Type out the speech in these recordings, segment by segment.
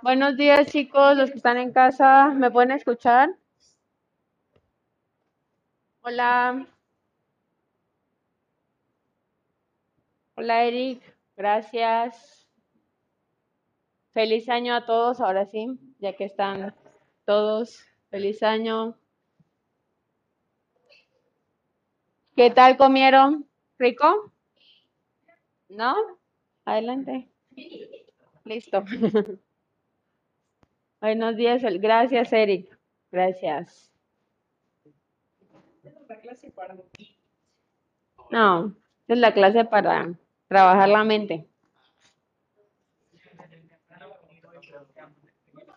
Buenos días, chicos, los que están en casa, ¿me pueden escuchar? Hola. Hola, Eric. Gracias. Feliz año a todos, ahora sí, ya que están todos. Feliz año. ¿Qué tal comieron? ¿Rico? ¿No? Adelante. Listo. Buenos días. Gracias, Eric. Gracias. No, es la clase para trabajar la mente.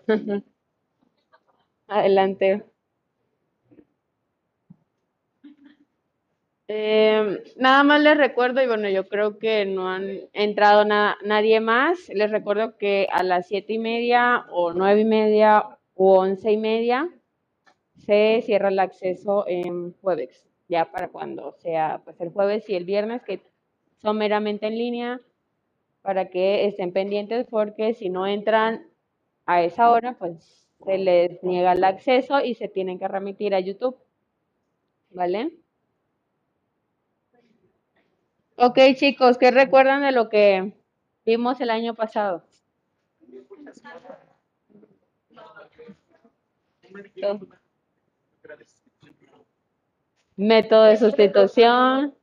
Adelante. Eh, nada más les recuerdo, y bueno, yo creo que no han entrado nadie más. Les recuerdo que a las siete y media, o nueve y media, o once y media, se cierra el acceso en jueves, ya para cuando sea pues el jueves y el viernes, que son meramente en línea, para que estén pendientes, porque si no entran a esa hora, pues se les niega el acceso y se tienen que remitir a YouTube. ¿Vale? Ok, chicos, ¿qué recuerdan de lo que vimos el año pasado? Método de sustitución.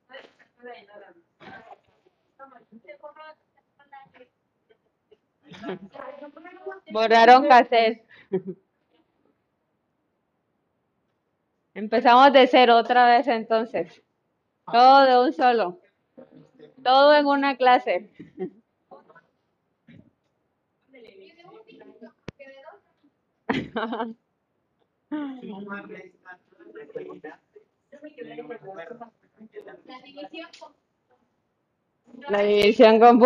Borraron cassette. Empezamos de cero otra vez entonces. Todo de un solo. Todo en una clase. La división con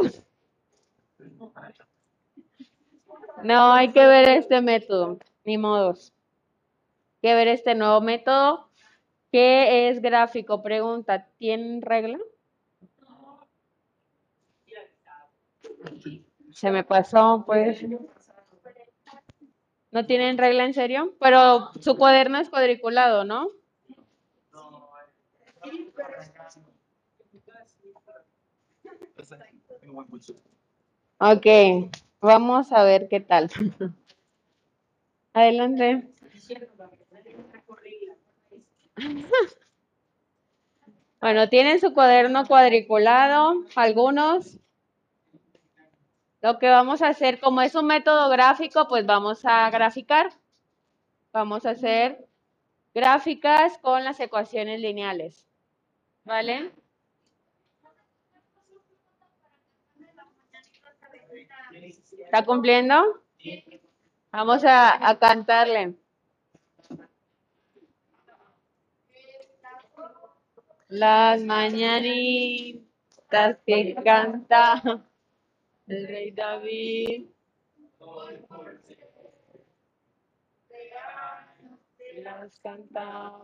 No, hay que ver este método, ni modos. Hay que ver este nuevo método. ¿Qué es gráfico? Pregunta, ¿tienen regla? Se me pasó, pues. ¿No tienen regla en serio? Pero su cuaderno es cuadriculado, ¿no? Ok, vamos a ver qué tal. Adelante. Bueno, tienen su cuaderno cuadriculado, algunos. Lo que vamos a hacer, como es un método gráfico, pues vamos a graficar. Vamos a hacer gráficas con las ecuaciones lineales. ¿Vale? ¿Está cumpliendo? Vamos a, cantarle. Las mañanitas que canta el rey David. Las canta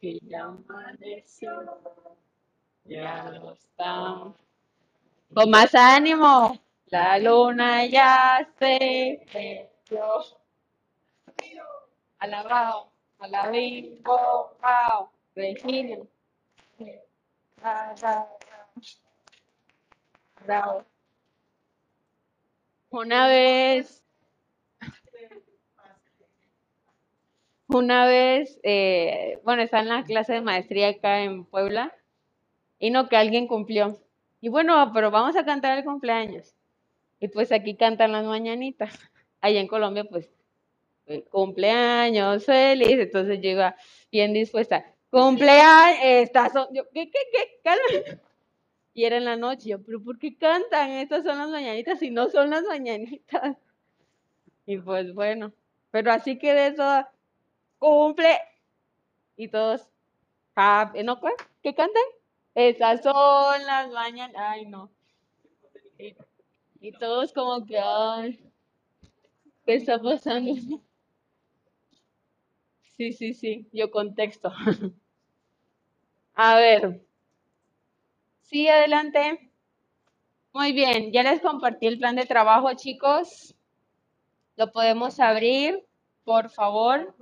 que ya amaneció, ya no está. Con más ánimo, la luna ya se metió. Alabado. Una vez, una vez, eh, bueno, está en la clase de maestría acá en Puebla, y no que alguien cumplió. Y bueno, pero vamos a cantar el cumpleaños. Y pues aquí cantan las mañanitas. Allá en Colombia, pues cumpleaños feliz, entonces llega bien dispuesta, cumpleaños, estas son, yo, ¿qué, qué, qué? Y era en la noche, yo, pero ¿por qué cantan? Estas son las mañanitas y no son las mañanitas. Y pues bueno, pero así quedé toda, cumple, y todos, ¿no? ¿Qué cantan? Estas son las mañanas, ay no. Y, y todos como que, ay, ¿qué está pasando? Sí, sí, sí, yo contexto. A ver. Sí, adelante. Muy bien, ya les compartí el plan de trabajo, chicos. Lo podemos abrir, por favor.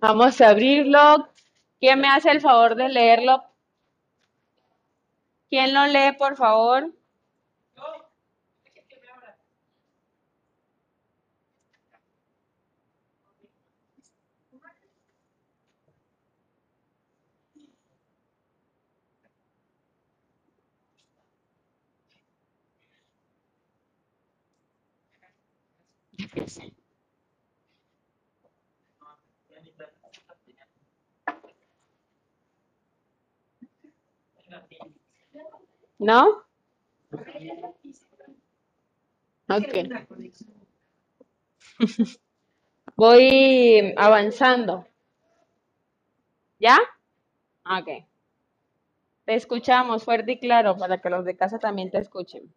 Vamos a abrirlo. ¿Quién me hace el favor de leerlo? ¿Quién lo lee, por favor? ¿No? Ok. Voy avanzando. ¿Ya? Ok. Te escuchamos fuerte y claro para que los de casa también te escuchen.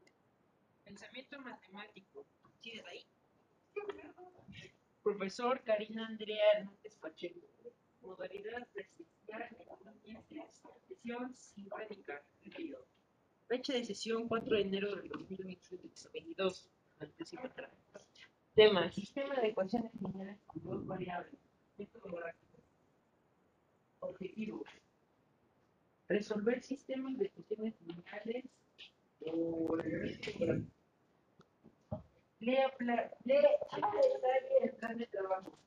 Pensamiento matemático. ¿Sigues ahí? Profesor Karina Andrea Hernández Pacheco. Modalidad presencial, sesión sincrónica. Fecha de sesión 4 de enero del 2022. Tema: Sistema de ecuaciones lineales con dos variables. Objetivo: Resolver sistemas de ecuaciones lineales o Lea, lee el plan de trabajo.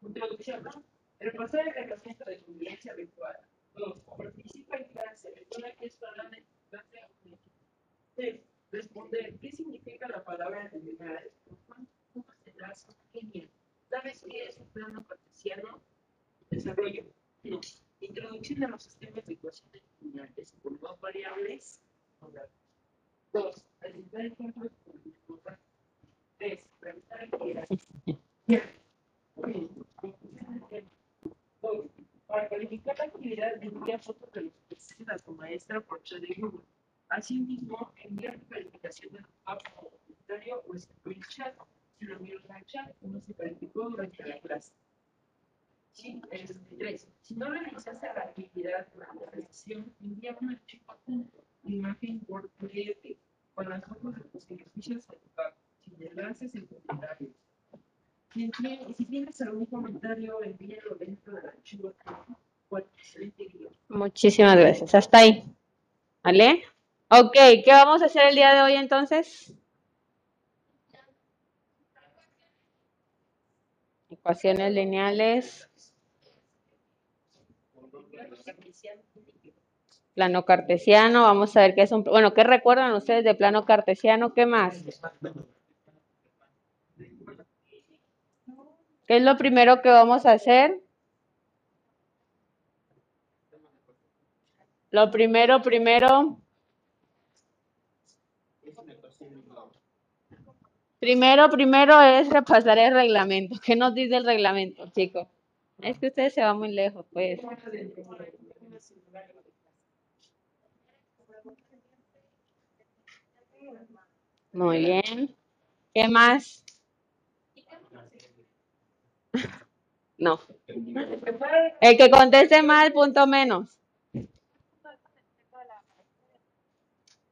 Introducción, ¿no? Repasar el reglamento de convivencia virtual. 2. Participa en clase. Recuerda que es para Responder. ¿Qué significa la palabra lineal? ¿Cuántos tendrás genial? ¿Sabes qué es un plano cartesiano? Desarrollo. Introducción a los sistemas de ecuaciones lineales con dos variables. Dos. Presentar ejemplos con Tres. Dos. Para calificar la actividad, envía fotos de los que a tu maestra por chat de Google. Asimismo, enviar tu calificación a tu comentario o escribir el chat. Si lo envías al chat, no se calificó durante la clase. Sí, es, tres. Si no realizaste la actividad durante la sesión, envía un archivo de imagen por PDF con las fotos de tus ejercicios educados, sin enlaces en comentarios. Si, tienes algún comentario, envíalo dentro del archivo. Muchísimas gracias. Hasta ahí. ¿Vale? Ok, ¿qué vamos a hacer el día de hoy entonces? Ecuaciones lineales. Plano cartesiano, vamos a ver qué es un... Bueno, ¿qué recuerdan ustedes de plano cartesiano? ¿Qué más? ¿Qué es lo primero que vamos a hacer? Lo primero, primero. Primero, primero es repasar el reglamento. ¿Qué nos dice el reglamento, chicos? Es que ustedes se van muy lejos, pues. Muy bien. ¿Qué más? No. El que conteste mal, punto menos.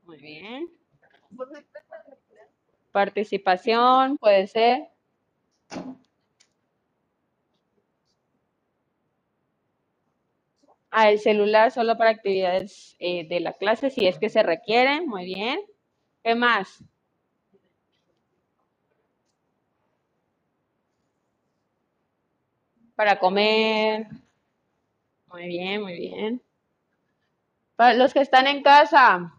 Muy bien. Participación, puede ser. Ah, el celular solo para actividades eh, de la clase, si es que se requieren. Muy bien. ¿Qué más? Para comer. Muy bien, muy bien. Para los que están en casa,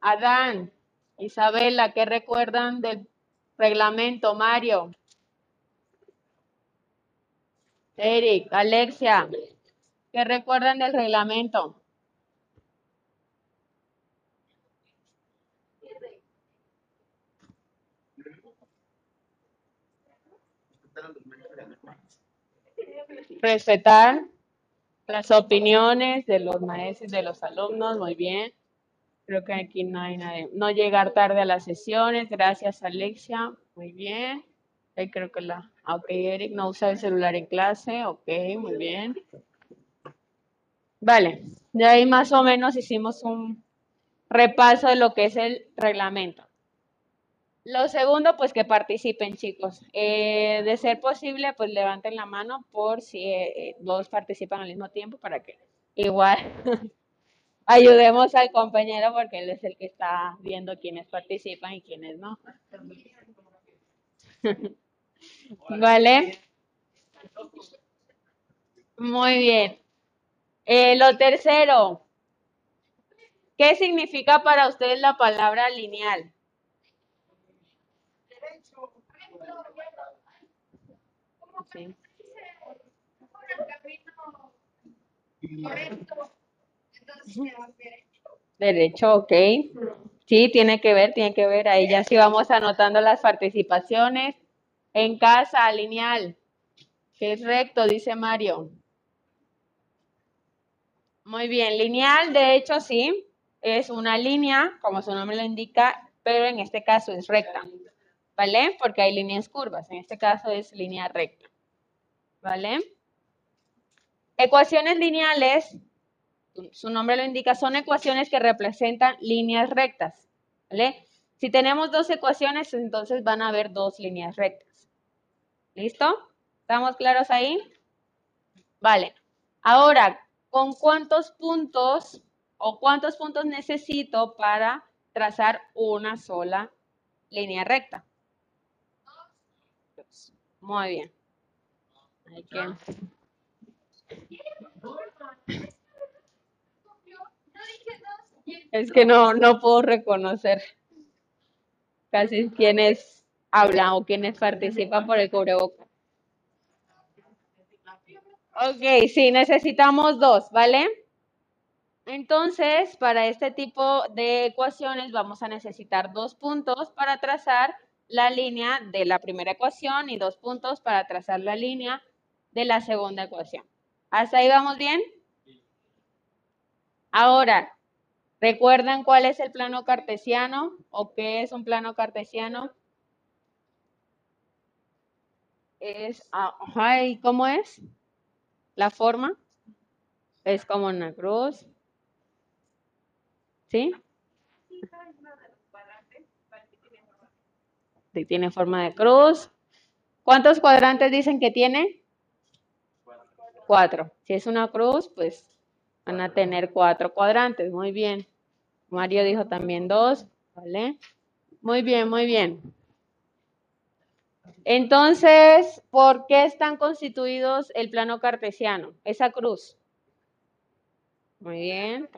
Adán, Isabela, ¿qué recuerdan del reglamento, Mario? Eric, Alexia, ¿qué recuerdan del reglamento? Respetar las opiniones de los maestros y de los alumnos, muy bien. Creo que aquí no hay nadie. No llegar tarde a las sesiones. Gracias, Alexia. Muy bien. Ahí creo que la. Ok, Eric, no usa el celular en clase. Ok, muy bien. Vale, de ahí más o menos hicimos un repaso de lo que es el reglamento. Lo segundo, pues que participen, chicos. Eh, de ser posible, pues levanten la mano por si eh, eh, dos participan al mismo tiempo para que igual ayudemos al compañero porque él es el que está viendo quiénes participan y quiénes no. ¿Vale? Muy bien. Eh, lo tercero, ¿qué significa para ustedes la palabra lineal? Sí. por el camino ver. Derecho, ok. Sí, tiene que ver, tiene que ver. Ahí ya sí vamos anotando las participaciones. En casa, lineal. Es recto, dice Mario. Muy bien, lineal, de hecho, sí. Es una línea, como su nombre lo indica, pero en este caso es recta. ¿Vale? Porque hay líneas curvas. En este caso es línea recta. ¿Vale? Ecuaciones lineales su nombre lo indica, son ecuaciones que representan líneas rectas. ¿vale? Si tenemos dos ecuaciones, entonces van a haber dos líneas rectas. ¿Listo? ¿Estamos claros ahí? Vale. Ahora, ¿con cuántos puntos o cuántos puntos necesito para trazar una sola línea recta? Muy bien. Es que no, no puedo reconocer casi quiénes hablan o quiénes participan por el cubreboca. Ok, sí, necesitamos dos, ¿vale? Entonces, para este tipo de ecuaciones vamos a necesitar dos puntos para trazar la línea de la primera ecuación y dos puntos para trazar la línea de la segunda ecuación. ¿Hasta ahí vamos bien? Ahora, ¿recuerdan cuál es el plano cartesiano o qué es un plano cartesiano? Es, ah, ajá, ¿y cómo es? La forma es como una cruz. Sí, tiene forma de cruz. ¿Cuántos cuadrantes dicen que tiene? Cuatro. Si es una cruz, pues van a tener cuatro cuadrantes. Muy bien. Mario dijo también dos. ¿Vale? Muy bien, muy bien. Entonces, ¿por qué están constituidos el plano cartesiano? Esa cruz. Muy bien.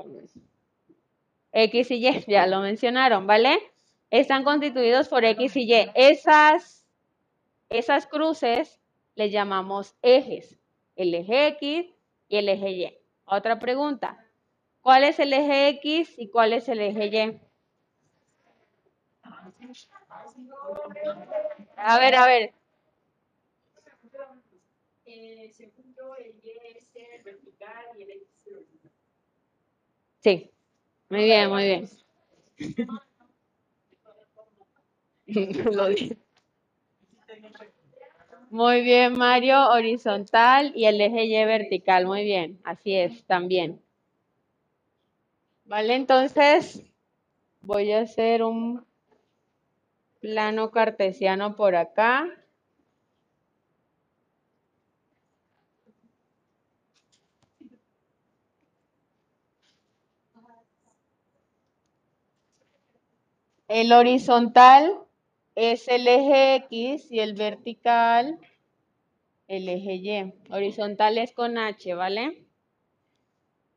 X y Y, ya lo mencionaron, ¿vale? Están constituidos por X y Y. Esas, esas cruces les llamamos ejes. El eje X y el eje Y. Otra pregunta. ¿Cuál es el eje X y cuál es el eje Y? A ver, a ver. Sí. Muy bien, muy bien. Lo dije. Muy bien, Mario, horizontal y el eje Y vertical. Muy bien, así es, también. Vale, entonces voy a hacer un plano cartesiano por acá. El horizontal es el eje X y el vertical el eje Y. Horizontal es con H, ¿vale?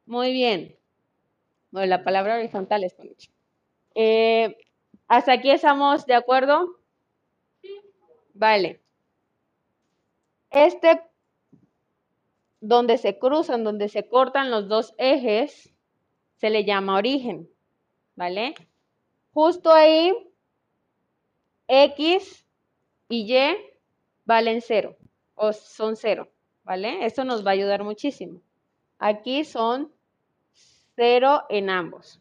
Muy bien. Bueno, la palabra horizontal es con H. Eh, ¿Hasta aquí estamos de acuerdo? Vale. Este, donde se cruzan, donde se cortan los dos ejes, se le llama origen, ¿vale? Justo ahí, X y Y valen cero, o son cero, ¿vale? Esto nos va a ayudar muchísimo. Aquí son cero en ambos.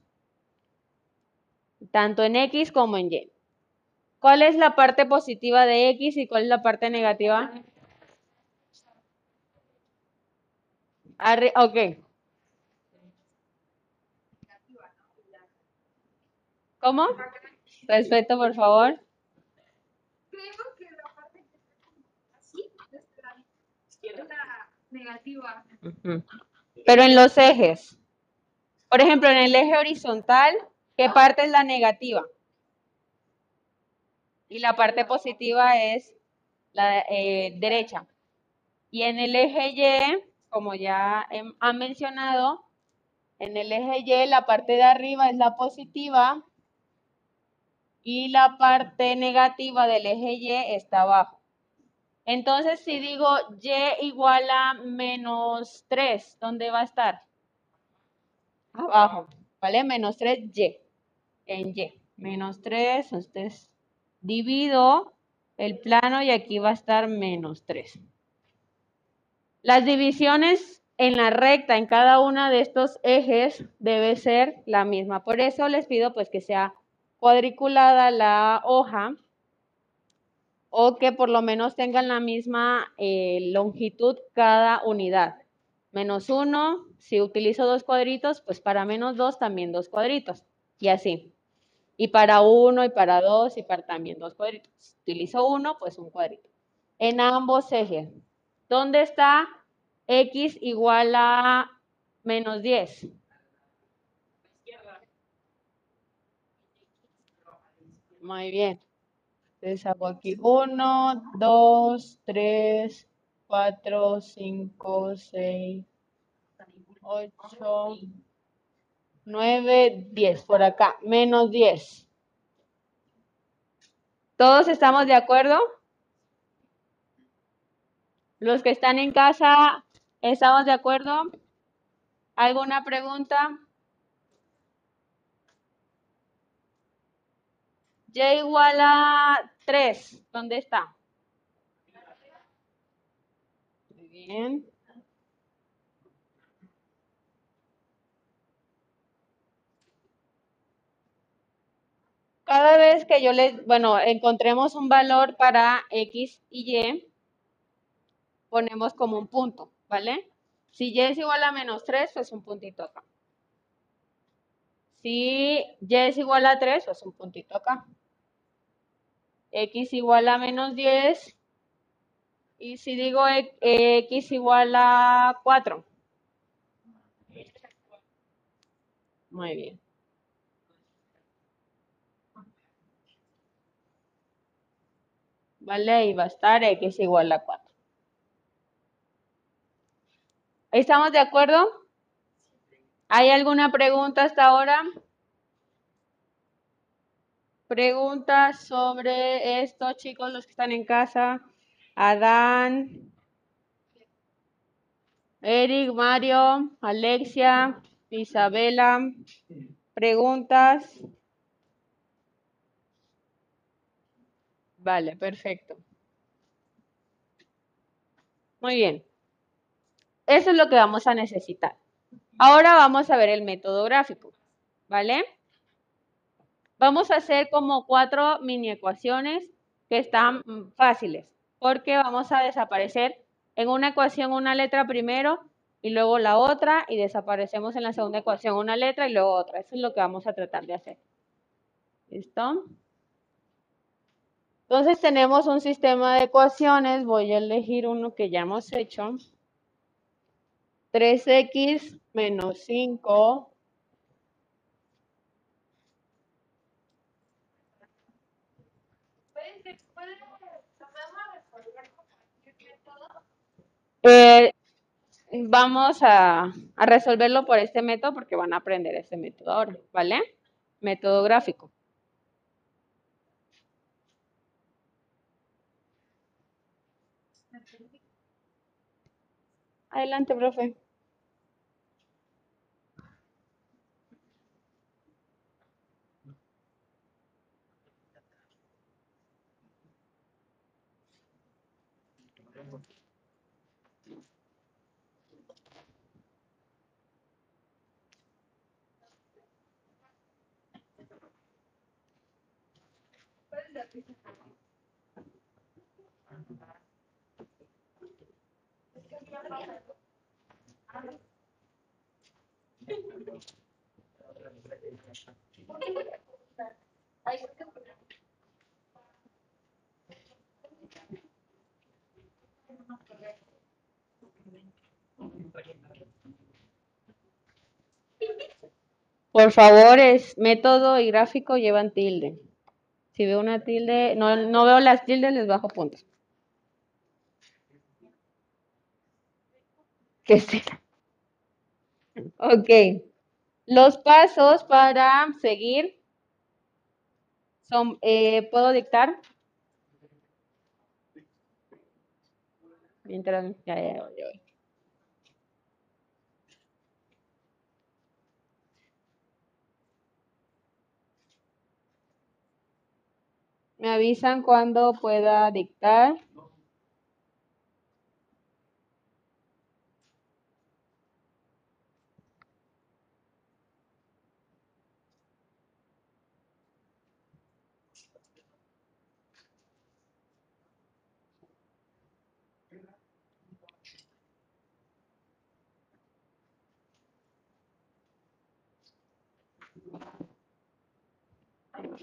tanto en X como en Y. ¿Cuál es la parte positiva de X y cuál es la parte negativa? Arri ok. ¿Cómo? Respeto, por favor. Creo que la parte que está así es la izquierda negativa. Ujú. Pero en los ejes. Por ejemplo, en el eje horizontal, ¿qué parte es la negativa? Y la parte positiva es la eh, derecha. Y en el eje Y, como ya han mencionado, en el eje Y la parte de arriba es la positiva y la parte negativa del eje Y está abajo. Entonces, si digo y igual a menos 3, ¿dónde va a estar? Abajo, ¿vale? Menos 3y, en y. Menos 3, entonces divido el plano y aquí va a estar menos 3. Las divisiones en la recta, en cada una de estos ejes, debe ser la misma. Por eso les pido pues que sea cuadriculada la hoja o que por lo menos tengan la misma eh, longitud cada unidad. Menos uno, si utilizo dos cuadritos, pues para menos dos también dos cuadritos. Y así. Y para uno y para dos y para también dos cuadritos. Si utilizo uno, pues un cuadrito. En ambos ejes. ¿Dónde está x igual a menos 10? Muy bien. Entonces hago aquí 1, 2, 3, 4, 5, 6, 8, 9, 10. Por acá, menos 10. ¿Todos estamos de acuerdo? Los que están en casa, ¿estamos de acuerdo? ¿Alguna pregunta? Y igual a 3, ¿dónde está? Muy bien. Cada vez que yo les, bueno, encontremos un valor para X y Y, ponemos como un punto, ¿vale? Si Y es igual a menos 3, pues un puntito acá. Si Y es igual a 3, pues un puntito acá. X igual a menos 10. Y si digo e- X igual a 4. Muy bien. ¿Vale? Y va a estar X igual a 4. ¿Estamos de acuerdo? ¿Hay alguna pregunta hasta ahora? Preguntas sobre esto, chicos, los que están en casa. Adán, Eric, Mario, Alexia, Isabela. Preguntas. Vale, perfecto. Muy bien. Eso es lo que vamos a necesitar. Ahora vamos a ver el método gráfico, ¿vale? Vamos a hacer como cuatro mini ecuaciones que están mm, fáciles, porque vamos a desaparecer en una ecuación una letra primero y luego la otra y desaparecemos en la segunda ecuación una letra y luego otra. Eso es lo que vamos a tratar de hacer. ¿Listo? Entonces tenemos un sistema de ecuaciones. Voy a elegir uno que ya hemos hecho. 3x menos 5 ¿Puede, puede, podemos resolver con cualquier método? Eh, vamos a, a resolverlo por este método porque van a aprender este método ahora, ¿vale? Método gráfico. Adelante, profe. Por favor, es método y gráfico llevan tilde. Si veo una tilde, no, no veo las tildes, les bajo puntos. ¿Qué será? Ok. Los pasos para seguir son, eh, ¿puedo dictar? Mientras, ya, ya, ya, Me avisan cuando pueda dictar.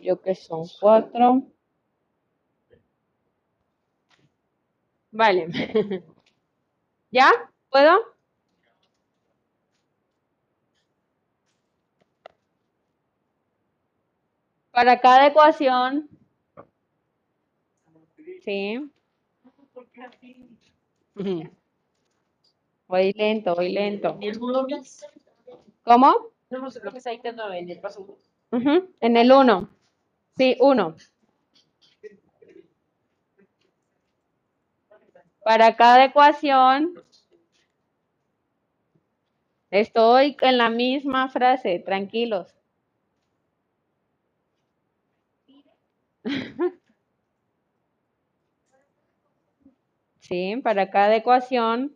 Yo que son cuatro. Vale. ¿Ya? ¿Puedo? Para cada ecuación. Sí. Voy lento, voy lento. ¿Cómo? En el 1. Sí, 1. Para cada ecuación, estoy en la misma frase, tranquilos. Sí, para cada ecuación,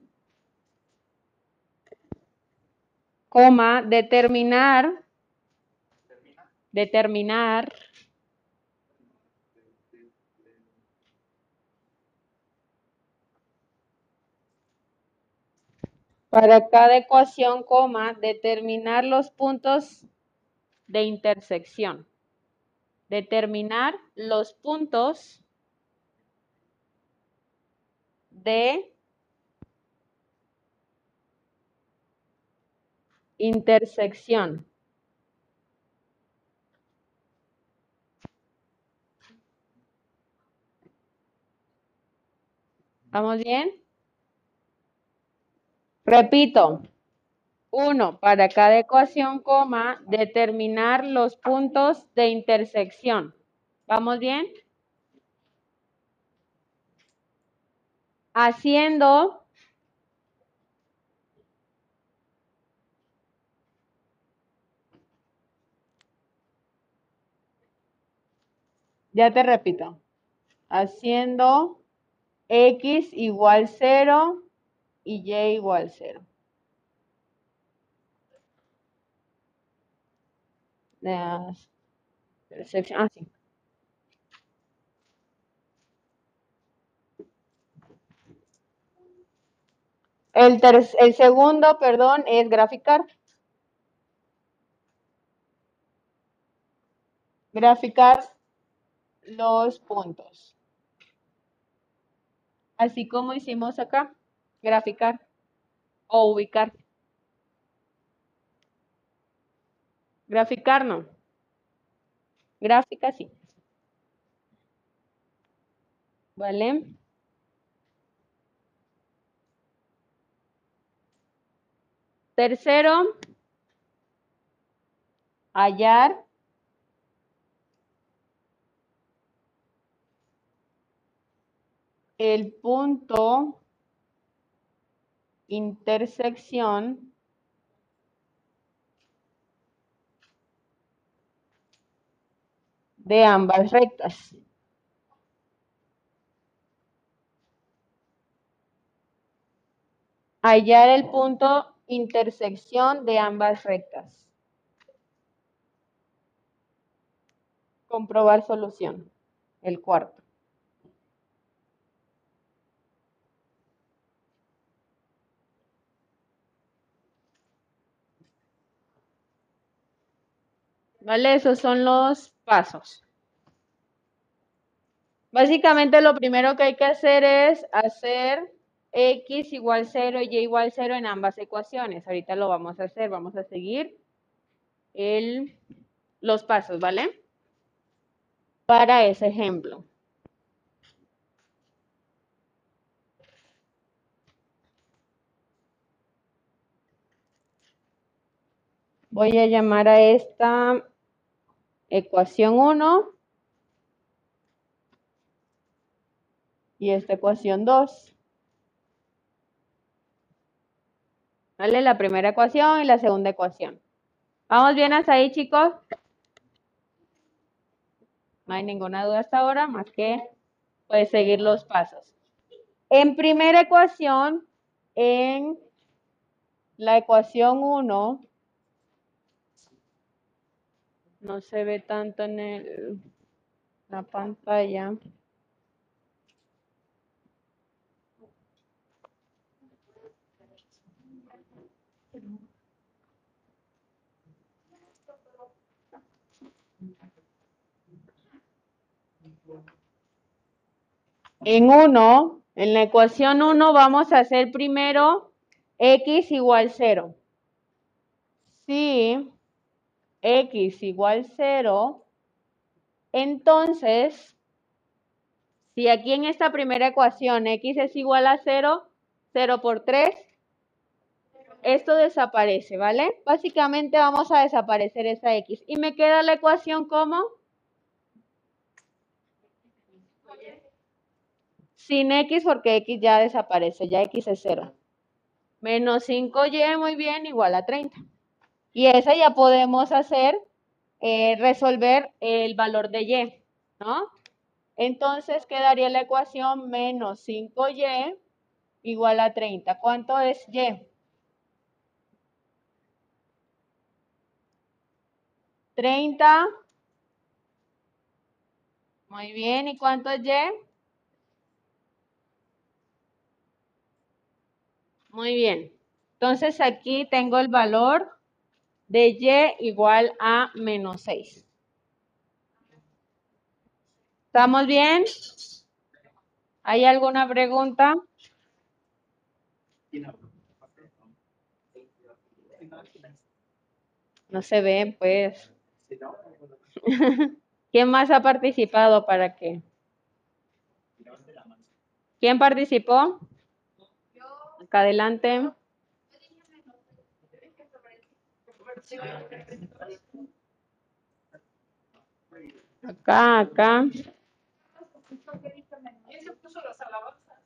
coma, determinar, determinar Para cada ecuación, determinar los puntos de intersección. Determinar los puntos de intersección. ¿Vamos bien? Repito. Uno, para cada ecuación, coma, determinar los puntos de intersección. ¿Vamos bien? Haciendo Ya te repito. Haciendo x igual 0 y y igual 0. Las ah, sí. El, ter- el segundo, perdón, es graficar. Graficar los puntos. Así como hicimos acá, graficar o ubicar. Graficar no. Gráfica sí. ¿Vale? Tercero, hallar el punto intersección de ambas rectas. Hallar el punto intersección de ambas rectas. Comprobar solución. el cuarto. ¿Vale? Esos son los pasos. Básicamente lo primero que hay que hacer es hacer x igual 0 y y igual 0 en ambas ecuaciones. Ahorita lo vamos a hacer, vamos a seguir el, los pasos, ¿vale? Para ese ejemplo. Voy a llamar a esta ecuación 1 y esta ecuación 2. ¿Vale? La primera ecuación y la segunda ecuación. ¿Vamos bien hasta ahí, chicos? No hay ninguna duda hasta ahora, más que puedes seguir los pasos. En primera ecuación, en la ecuación 1, no se ve tanto en el, la pantalla. En 1, en la ecuación 1 vamos a hacer primero x igual 0. Si x igual 0, entonces, si aquí en esta primera ecuación x es igual a 0, 0 por 3, esto desaparece, ¿vale? Básicamente vamos a desaparecer esa x. Y me queda la ecuación como sin x porque x ya desaparece, ya x es 0. Menos 5y, muy bien, igual a 30. Y esa ya podemos hacer, eh, resolver el valor de y, ¿no? Entonces quedaría la ecuación menos 5y igual a 30. ¿Cuánto es y? 30. Muy bien, ¿y cuánto es y? Muy bien. Entonces aquí tengo el valor de y igual a menos 6. ¿Estamos bien? ¿Hay alguna pregunta? No se ven, pues. ¿Quién más ha participado para qué? ¿Quién participó? Acá adelante. Acá, acá. ¿Quién se puso las alabanzas?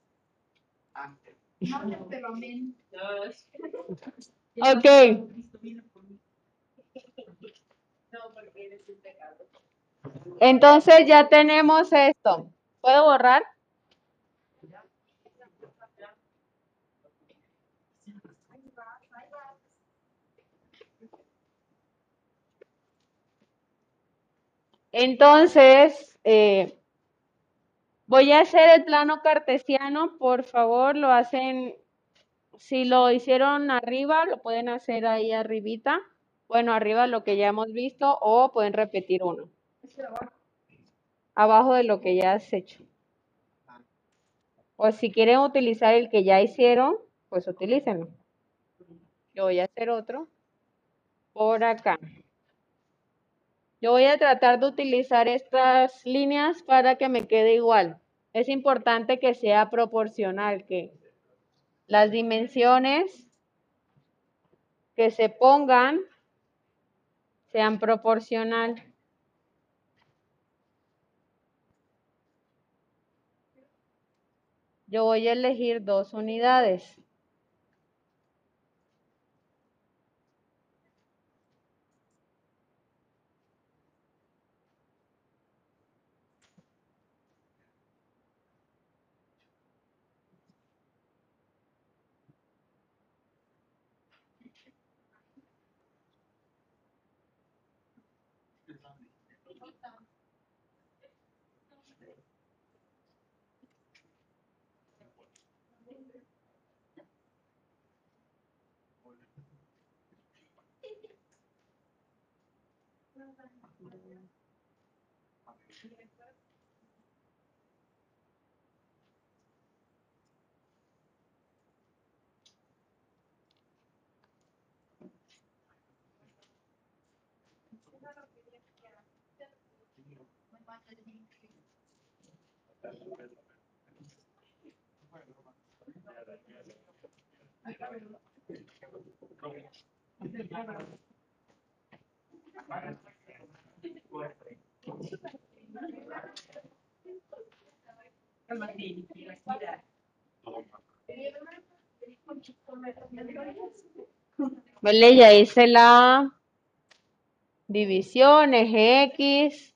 Ok. Entonces ya tenemos esto. ¿Puedo borrar? Entonces, eh, voy a hacer el plano cartesiano, por favor, lo hacen, si lo hicieron arriba, lo pueden hacer ahí arribita, bueno, arriba lo que ya hemos visto, o pueden repetir uno. Abajo de lo que ya has hecho. O si quieren utilizar el que ya hicieron, pues utilícenlo. Yo voy a hacer otro por acá. Yo voy a tratar de utilizar estas líneas para que me quede igual. Es importante que sea proporcional, que las dimensiones que se pongan sean proporcional. Yo voy a elegir dos unidades. Vale, ya hice la división, eje X,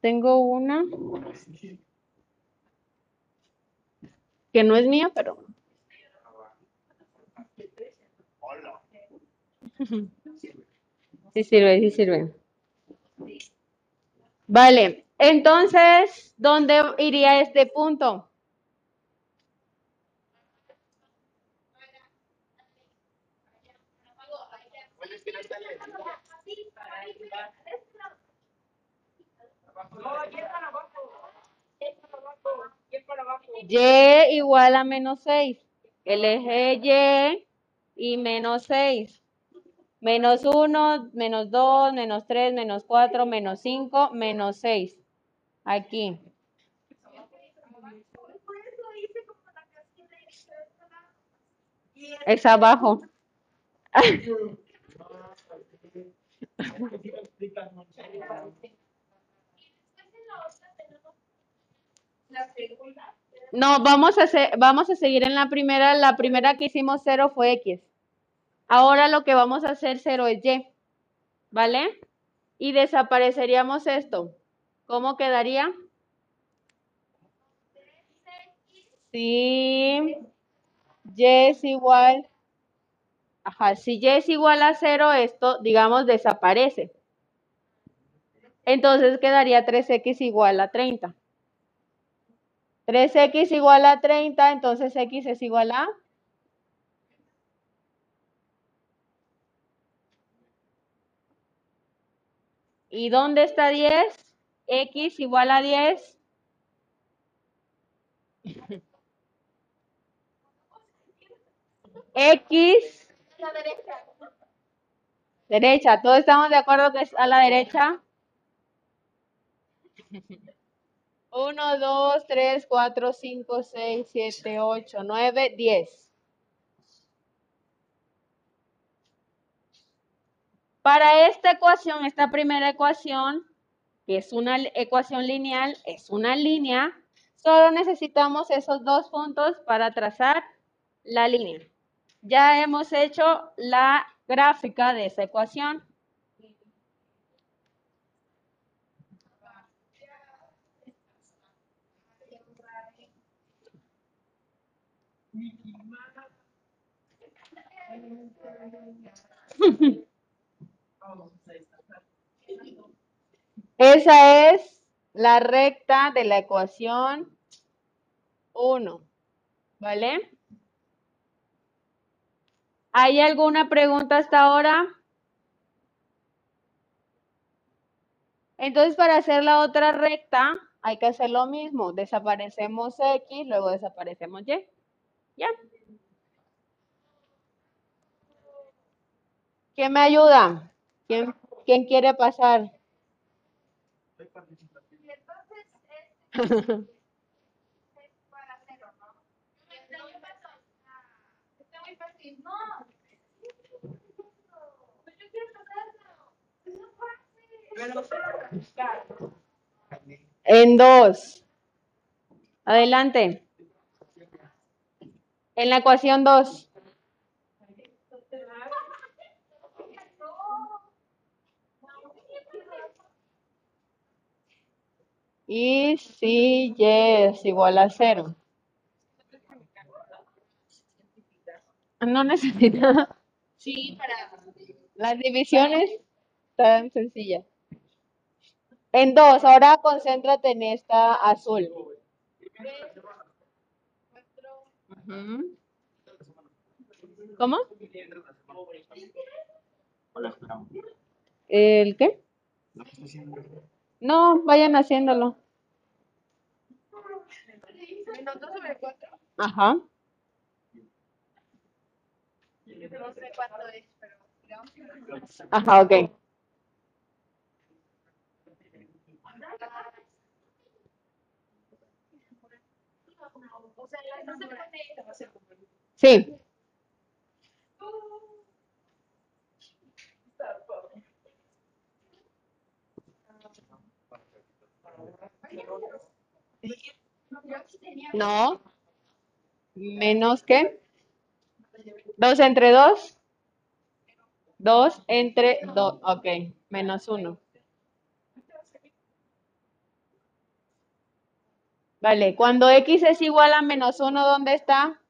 Tengo una que no es mía, pero sí sirve, sí sirve. Vale, entonces, ¿dónde iría este punto? Y igual a menos 6. El eje Y menos 6. Menos 1, menos 2, menos 3, menos 4, menos 5, menos 6. Aquí. Es abajo. No, vamos a, hacer, vamos a seguir en la primera. La primera que hicimos 0 fue X. Ahora lo que vamos a hacer 0 es Y. ¿Vale? Y desapareceríamos esto. ¿Cómo quedaría? Si Y es igual. Ajá, si Y es igual a 0, esto, digamos, desaparece. Entonces quedaría 3x igual a 30. 3x igual a 30, entonces x es igual a... ¿Y dónde está 10? x igual a 10. X. Derecha. ¿Todos estamos de acuerdo que es a la derecha? 1, 2, 3, 4, 5, 6, 7, 8, 9, 10. Para esta ecuación, esta primera ecuación, que es una ecuación lineal, es una línea, solo necesitamos esos dos puntos para trazar la línea. Ya hemos hecho la gráfica de esa ecuación. Esa es la recta de la ecuación 1. ¿Vale? ¿Hay alguna pregunta hasta ahora? Entonces, para hacer la otra recta, hay que hacer lo mismo. Desaparecemos X, luego desaparecemos Y. ¿Ya? ¿Quién me ayuda? ¿Quién, quién quiere pasar? En dos. Adelante. En la ecuación 2. Y si y es igual a cero. No necesita. Sí, para las divisiones tan sencillas. En dos, ahora concéntrate en esta azul. ¿Cómo? ¿El qué? No, vayan haciéndolo. Menos 2 sobre 4. Ajá. No sé cuánto es, pero digamos que Ajá, ok. Sí. No. Menos que. Dos entre dos. Dos entre dos. Ok. Menos uno. Vale. Cuando x es igual a menos uno, ¿dónde está?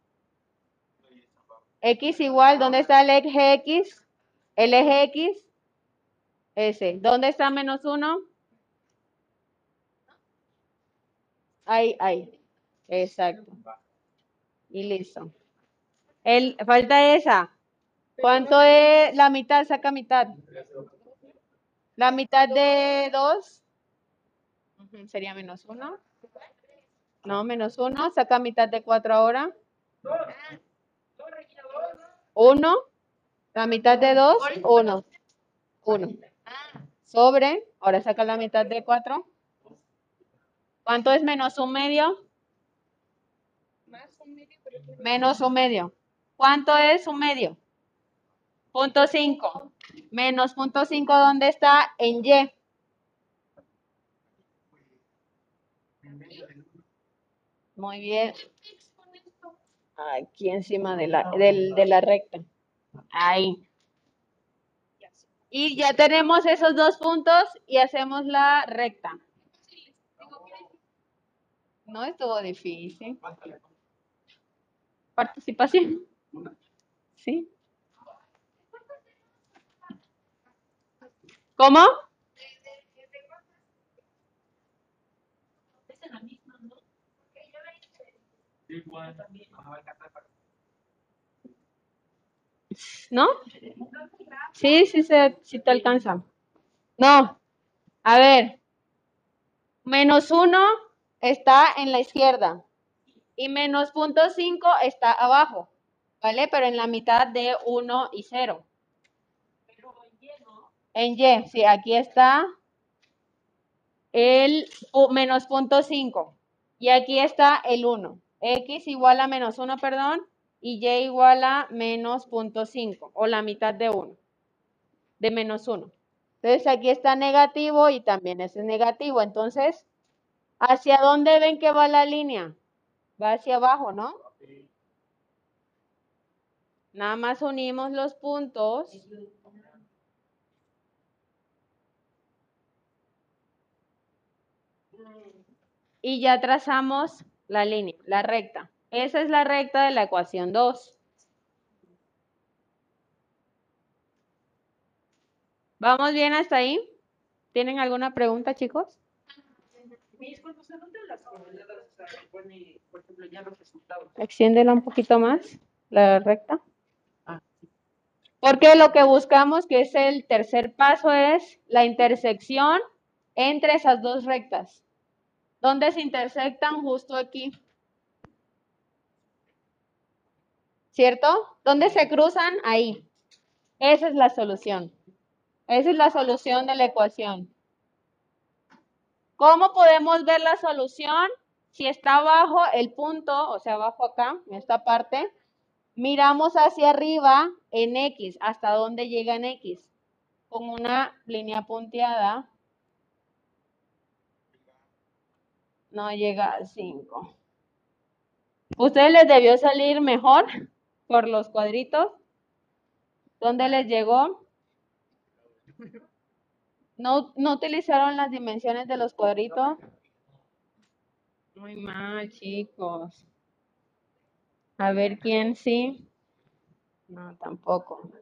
X igual, ¿dónde está el eje X? El eje X. Ese. ¿Dónde está menos uno? Ahí, ahí. Exacto. Y listo. El, falta esa. ¿Cuánto es la mitad? Saca mitad. La mitad de 2 sería menos 1. No, menos 1. Saca mitad de 4 ahora. 1. La mitad de 2, 1. 1. Sobre. Ahora saca la mitad de 4. ¿Cuánto es menos un medio? Menos un medio. ¿Cuánto es un medio? Punto 5. Menos punto 5, ¿dónde está? En Y. Muy bien. Aquí encima de la, del- de la recta. Ahí. Y ya tenemos esos dos puntos y hacemos la recta. No estuvo difícil. Participación. ¿Sí? ¿Cómo? ¿No? Sí, sí, sí te alcanza. No. A ver. Menos uno está en la izquierda. Y menos punto 5 está abajo. ¿Vale? Pero en la mitad de 1 y 0. En Y, sí, aquí está el menos punto 5. Y aquí está el 1. X igual a menos 1, perdón. Y Y igual a menos punto 5. O la mitad de 1. De menos 1. Entonces aquí está negativo y también ese es negativo. Entonces, ¿hacia dónde ven que va la línea? Va hacia abajo, ¿no? Nada más unimos los puntos. Y ya trazamos la línea, la recta. Esa es la recta de la ecuación 2. ¿Vamos bien hasta ahí? ¿Tienen alguna pregunta, chicos? Extiéndela un poquito más, la recta. Ah, Porque lo que buscamos, que es el tercer paso, es la intersección entre esas dos rectas. ¿Dónde se intersectan? Justo aquí. ¿Cierto? ¿Dónde se cruzan? Ahí. Esa es la solución. Esa es la solución de la ecuación. ¿Cómo podemos ver la solución? Si está abajo el punto, o sea, abajo acá, en esta parte, miramos hacia arriba en X, hasta dónde llega en X, con una línea punteada. No llega a 5. ¿Ustedes les debió salir mejor por los cuadritos? ¿Dónde les llegó? ¿No, no utilizaron las dimensiones de los cuadritos? Muy mal, chicos. A ver quién sí. No, tampoco.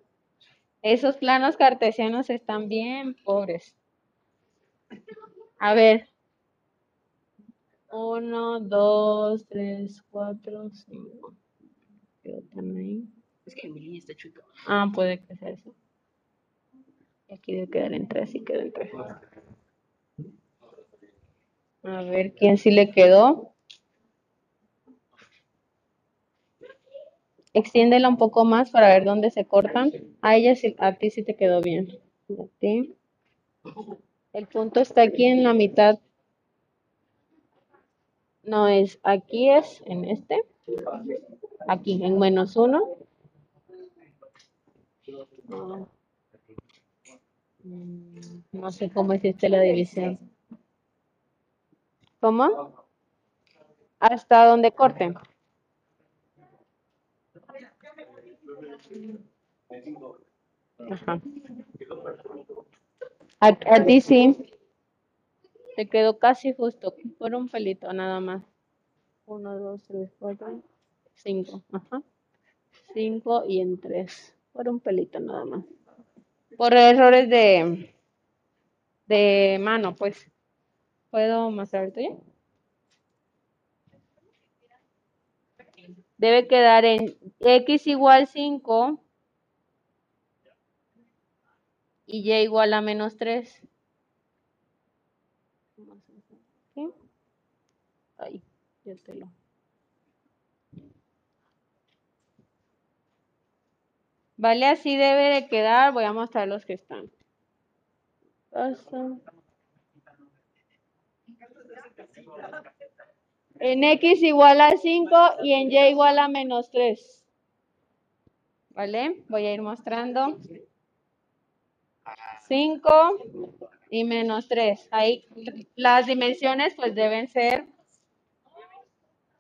Esos planos cartesianos están bien pobres. A ver. Uno, dos, tres, cuatro, cinco. Están ahí. Es que mi línea está chueca. Ah, puede que sea eso. Y aquí debe quedar en 3 y quedó en 3. A ver quién sí le quedó. Extiéndela un poco más para ver dónde se cortan. A ella sí, a ti sí te quedó bien. A ti. El punto está aquí en la mitad. No es, aquí es en este. Aquí, en menos uno. Mm, No sé cómo hiciste la división. ¿Cómo? Hasta donde corte. Ajá. A, a ti sí. Te quedó casi justo, por un pelito nada más. Uno, dos, tres, cuatro, cinco. Ajá. Cinco y en tres. Por un pelito nada más. Por errores de, de mano, pues. ¿Puedo mostrar tuyo? Debe quedar en x igual 5 y y igual a menos 3. ¿Qué? Lo. Vale, así debe de quedar. Voy a mostrar los que están. Paso. En x igual a 5 y en y igual a menos 3. ¿Vale? Voy a ir mostrando. 5 y menos 3. Ahí las dimensiones pues deben ser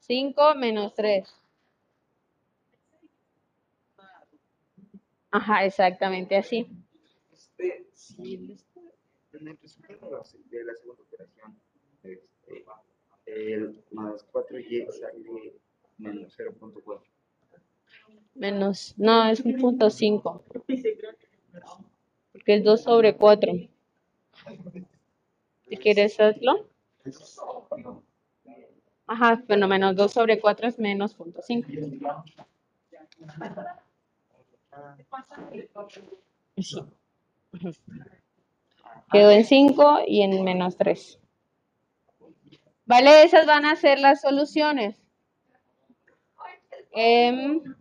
5 menos 3. Ajá, exactamente así. Este, si en el resultado de la segunda operación, este, el más 4y sale menos 0.4. Menos, no, es un punto 5. Porque es 2 sobre 4. Si quieres hazlo. Ajá, bueno, menos 2 sobre 4 es menos punto 5. Sí. Ujú. Quedó en 5 y en menos 3. Vale, esas van a ser las soluciones. En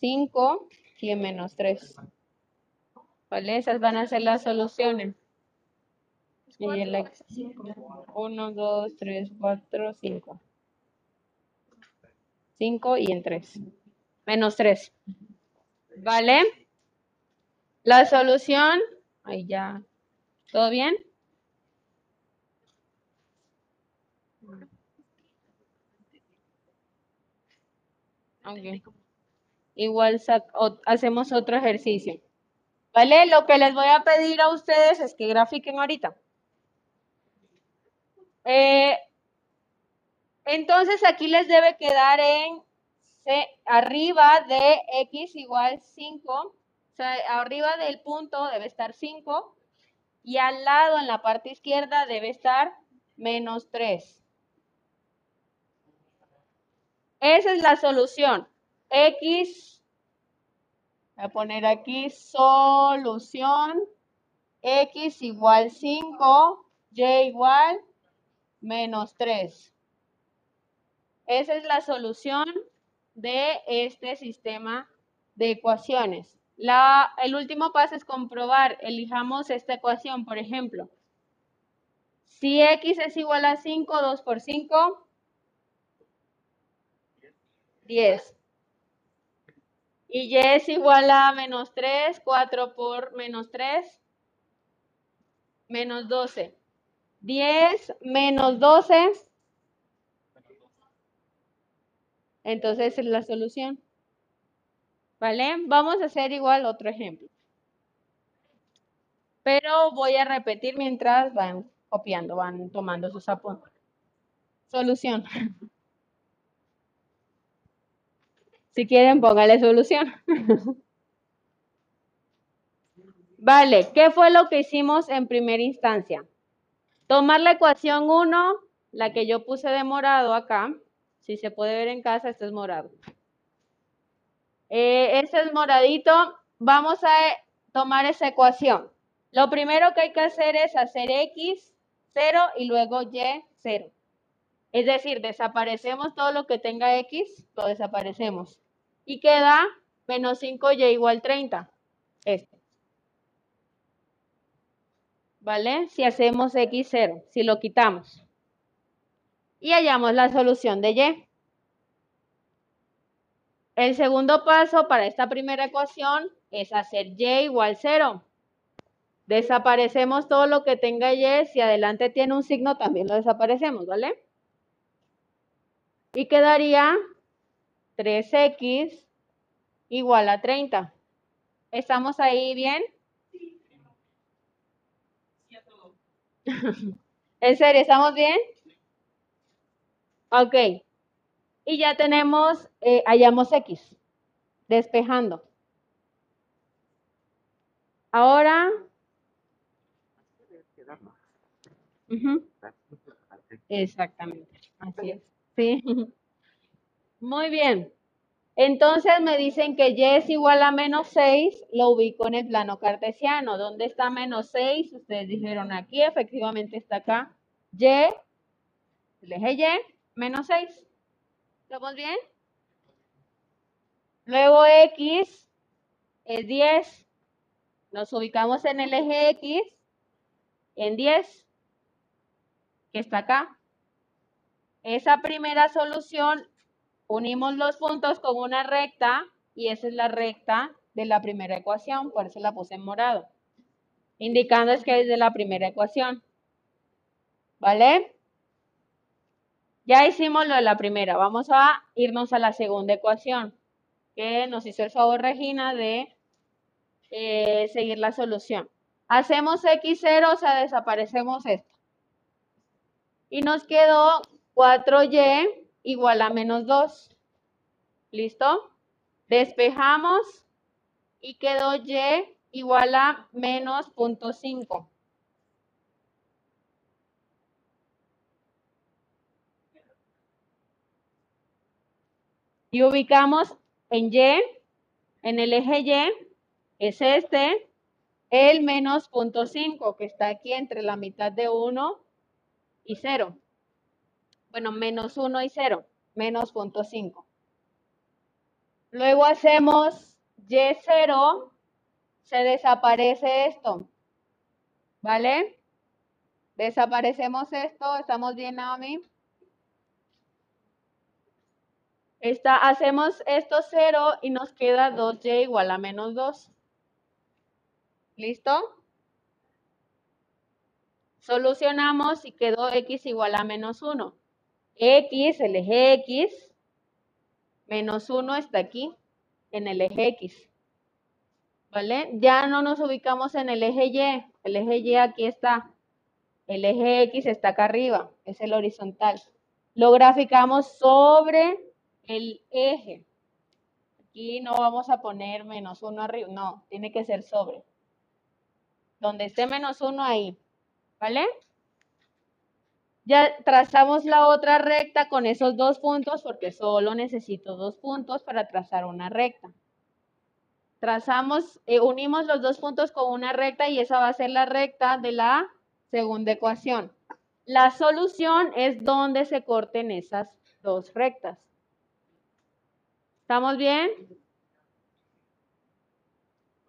5 y en menos 3. ¿Vale? Esas van a ser las soluciones. Y el ex. 1, 2, 3, 4, 5. 5 y en 3. Menos 3. ¿Vale? La solución. Ahí ya. ¿Todo bien? Ok. Igual hacemos otro ejercicio. ¿Vale? Lo que les voy a pedir a ustedes es que grafiquen ahorita. Eh, entonces aquí les debe quedar en C, arriba de x igual 5. O sea, arriba del punto debe estar 5. Y al lado, en la parte izquierda, debe estar menos 3. Esa es la solución. X, voy a poner aquí solución. X igual 5, Y igual menos 3. Esa es la solución de este sistema de ecuaciones. La, el último paso es comprobar. Elijamos esta ecuación, por ejemplo. Si x es igual a 5, 2 por 5, 10. Y y es igual a menos 3, 4 por menos 3, menos 12. 10 menos 12. Entonces es la solución. ¿Vale? Vamos a hacer igual otro ejemplo. Pero voy a repetir mientras van copiando, van tomando sus apuntes. Solución. Si quieren, póngale solución. Vale, ¿qué fue lo que hicimos en primera instancia? Tomar la ecuación 1, la que yo puse de morado acá. Si se puede ver en casa, esto es morado. Eh, este es moradito. Vamos a tomar esa ecuación. Lo primero que hay que hacer es hacer x 0 y luego y 0. Es decir, desaparecemos todo lo que tenga x, lo desaparecemos. Y queda menos 5y igual 30. Este. ¿Vale? Si hacemos x0, si lo quitamos. Y hallamos la solución de y. El segundo paso para esta primera ecuación es hacer y igual 0. Desaparecemos todo lo que tenga y, si adelante tiene un signo también lo desaparecemos, ¿vale? Y quedaría 3x igual a 30. ¿Estamos ahí bien? ¿En serio? ¿Estamos bien? Ok. Y ya tenemos, eh, hallamos x, despejando. Ahora... Exactamente, así es. Sí. Muy bien. Entonces me dicen que y es igual a menos 6, lo ubico en el plano cartesiano. ¿Dónde está menos 6? Ustedes dijeron aquí, efectivamente está acá. Y, el eje Y, menos 6. ¿Estamos bien? Luego X es 10. Nos ubicamos en el eje X en 10, que está acá. Esa primera solución, unimos los puntos con una recta y esa es la recta de la primera ecuación, por eso la puse en morado, indicando es que es de la primera ecuación. ¿Vale? Ya hicimos lo de la primera, vamos a irnos a la segunda ecuación, que nos hizo el favor Regina de eh, seguir la solución. Hacemos x0, o sea, desaparecemos esto. Y nos quedó 4y igual a menos 2. ¿Listo? Despejamos y quedó y igual a menos 0.5. Y ubicamos en Y, en el eje Y, es este, el menos 0.5, que está aquí entre la mitad de 1 y 0. Bueno, menos 1 y 0, menos 0.5. Luego hacemos Y0, se desaparece esto, ¿vale? Desaparecemos esto, ¿estamos bien, Naomi? Esta, hacemos esto 0 y nos queda 2y igual a menos 2. ¿Listo? Solucionamos y quedó x igual a menos 1. X, el eje x, menos 1 está aquí, en el eje x. ¿Vale? Ya no nos ubicamos en el eje y. El eje y aquí está. El eje x está acá arriba, es el horizontal. Lo graficamos sobre el eje. Aquí no vamos a poner menos 1 arriba, no, tiene que ser sobre. Donde esté menos 1 ahí, ¿vale? Ya trazamos la otra recta con esos dos puntos porque solo necesito dos puntos para trazar una recta. Trazamos, eh, unimos los dos puntos con una recta y esa va a ser la recta de la segunda ecuación. La solución es donde se corten esas dos rectas. ¿Estamos bien?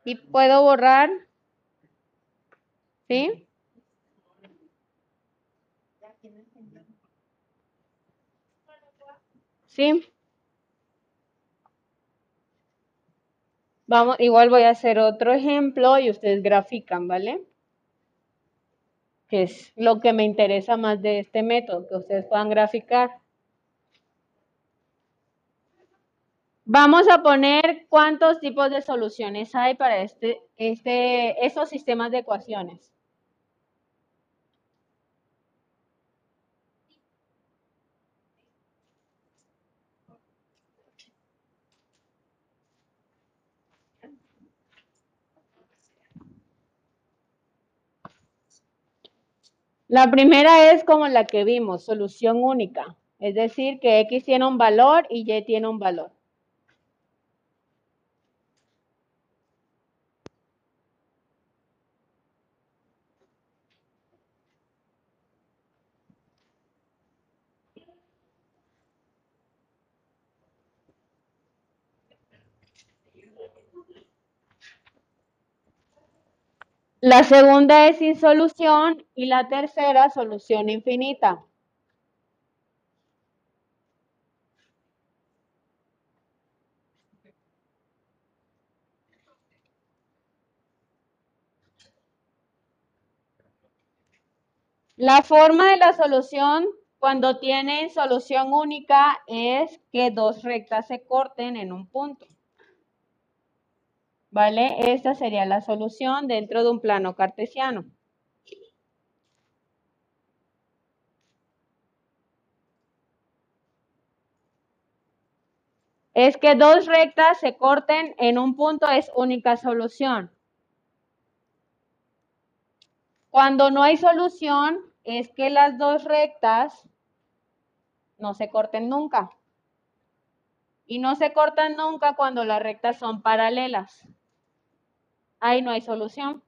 Y puedo borrar. ¿Sí? ¿Sí? Vamos, igual voy a hacer otro ejemplo y ustedes grafican, ¿vale? Que es lo que me interesa más de este método, que ustedes puedan graficar. Vamos a poner cuántos tipos de soluciones hay para este, este, estos sistemas de ecuaciones. La primera es como la que vimos, solución única. Es decir, que X tiene un valor y Y tiene un valor. La segunda es sin solución y la tercera solución infinita. La forma de la solución cuando tienen solución única es que dos rectas se corten en un punto. ¿Vale? Esta sería la solución dentro de un plano cartesiano. Es que dos rectas se corten en un punto es única solución. Cuando no hay solución, es que las dos rectas no se corten nunca. Y no se cortan nunca cuando las rectas son paralelas. Ahí no hay solución.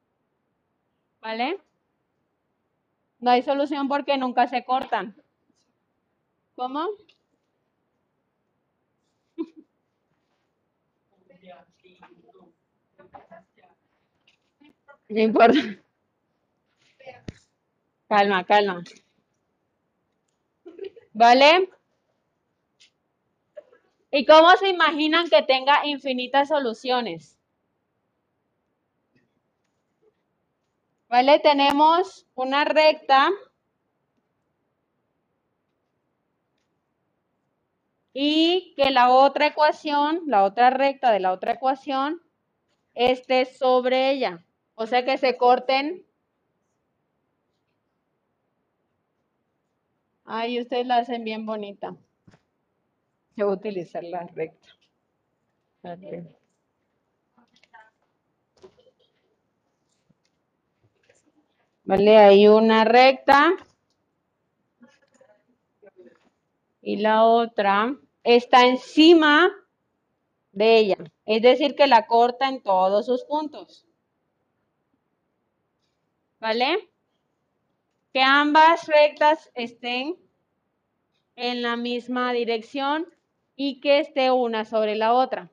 ¿Vale? No hay solución porque nunca se cortan. ¿Cómo? No importa. Calma, calma. ¿Vale? ¿Y cómo se imaginan que tenga infinitas soluciones? ¿Vale? Tenemos una recta y que la otra ecuación, la otra recta de la otra ecuación, esté sobre ella. O sea que se corten Ay, ustedes la hacen bien bonita. Yo voy a utilizar la recta. Vale, hay una recta. Y la otra está encima de ella. Es decir, que la corta en todos sus puntos. ¿Vale? que ambas rectas estén en la misma dirección y que esté una sobre la otra.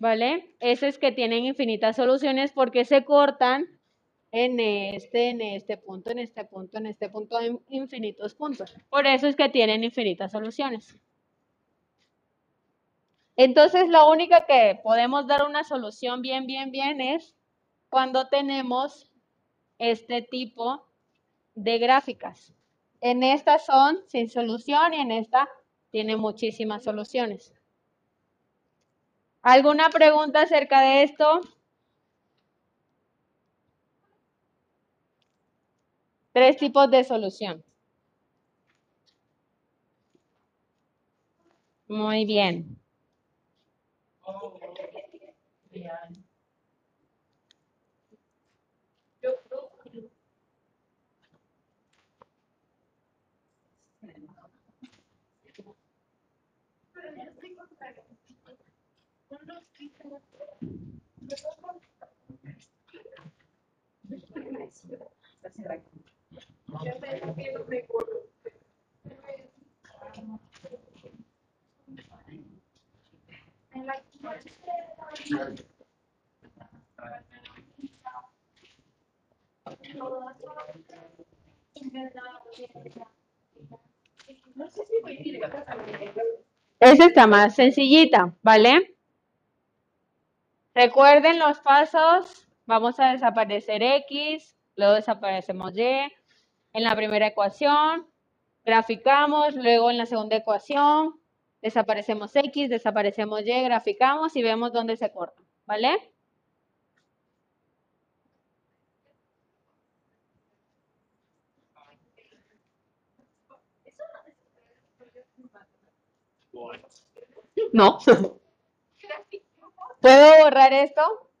¿Vale? Eso es que tienen infinitas soluciones porque se cortan en este, en este punto, en este punto, en este punto, en infinitos puntos. Por eso es que tienen infinitas soluciones. Entonces, la única que podemos dar una solución bien, bien, bien es cuando tenemos este tipo de gráficas. En esta son sin solución y en esta tiene muchísimas soluciones. ¿Alguna pregunta acerca de esto? Tres tipos de solución. Muy bien. Esa está más sencillita, ¿vale? Recuerden los pasos. Vamos a desaparecer X, luego desaparecemos Y. En la primera ecuación, graficamos, luego en la segunda ecuación, desaparecemos X, desaparecemos Y, graficamos y vemos dónde se corta, ¿vale? No. ¿Puedo borrar esto?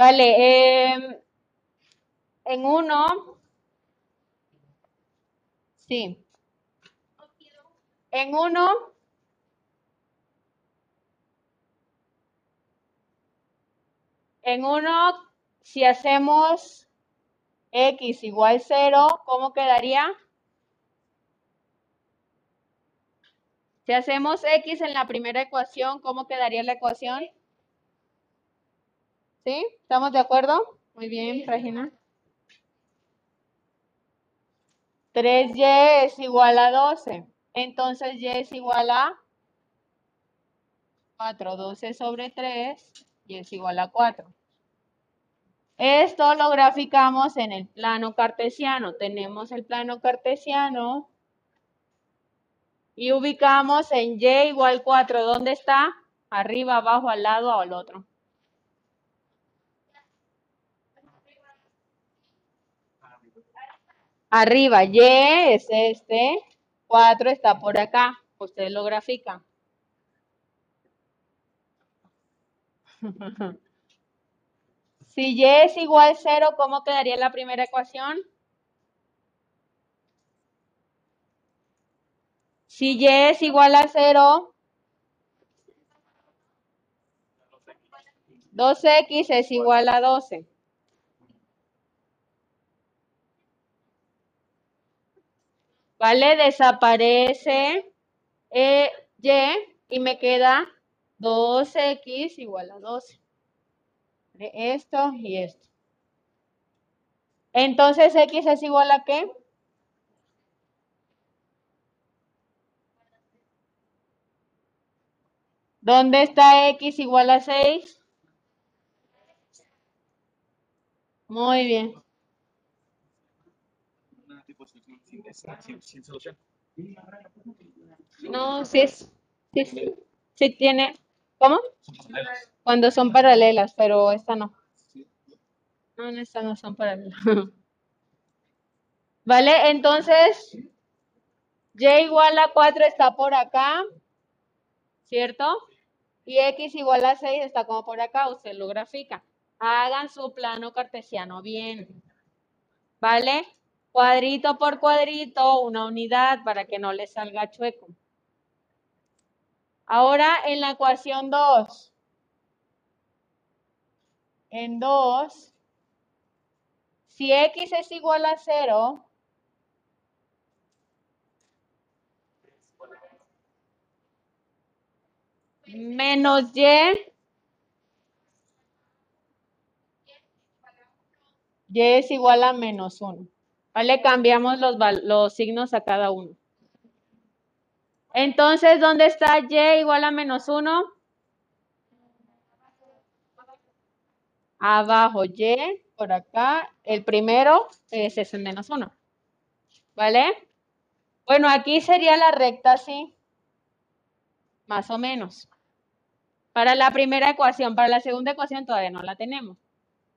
Vale, em, en uno, sí. En uno, en uno, si hacemos x igual 0, ¿cómo quedaría? Si hacemos x en la primera ecuación, ¿cómo quedaría la ecuación? ¿Sí? ¿Estamos de acuerdo? Muy bien, Regina. 3y es igual a 12. Entonces y es igual a 4. 12 sobre 3 y es igual a 4. Esto lo graficamos en el plano cartesiano. Tenemos el plano cartesiano y ubicamos en y igual 4. ¿Dónde está? Arriba, abajo, al lado o al otro. Arriba, y es este, 4 está por acá. Ustedes lo grafican. Si y es igual a 0, ¿cómo quedaría la primera ecuación? Si y es igual a 0, 2x es igual a 12. ¿Vale? Desaparece eh, y y me queda 2x igual a 12. Esto y esto. Entonces, x es igual a qué? ¿Dónde está x igual a 6? Muy bien. No, sí es, sí, sí, sí tiene, ¿cómo? Cuando son paralelas, pero esta no. No, en esta no son paralelas. ¿Vale? Entonces, y igual a 4 está por acá, ¿cierto? Y x igual a 6 está como por acá, usted lo grafica. Hagan su plano cartesiano bien. ¿Vale? Cuadrito por cuadrito, una unidad para que no le salga chueco. Ahora en la ecuación 2. En 2, si x es igual a 0, menos y, y es igual a menos 1. ¿Vale? Cambiamos los, los signos a cada uno. Entonces, ¿dónde está y igual a menos 1? Abajo y, por acá. El primero es ese menos 1. ¿Vale? Bueno, aquí sería la recta así. Más o menos. Para la primera ecuación, para la segunda ecuación todavía no la tenemos.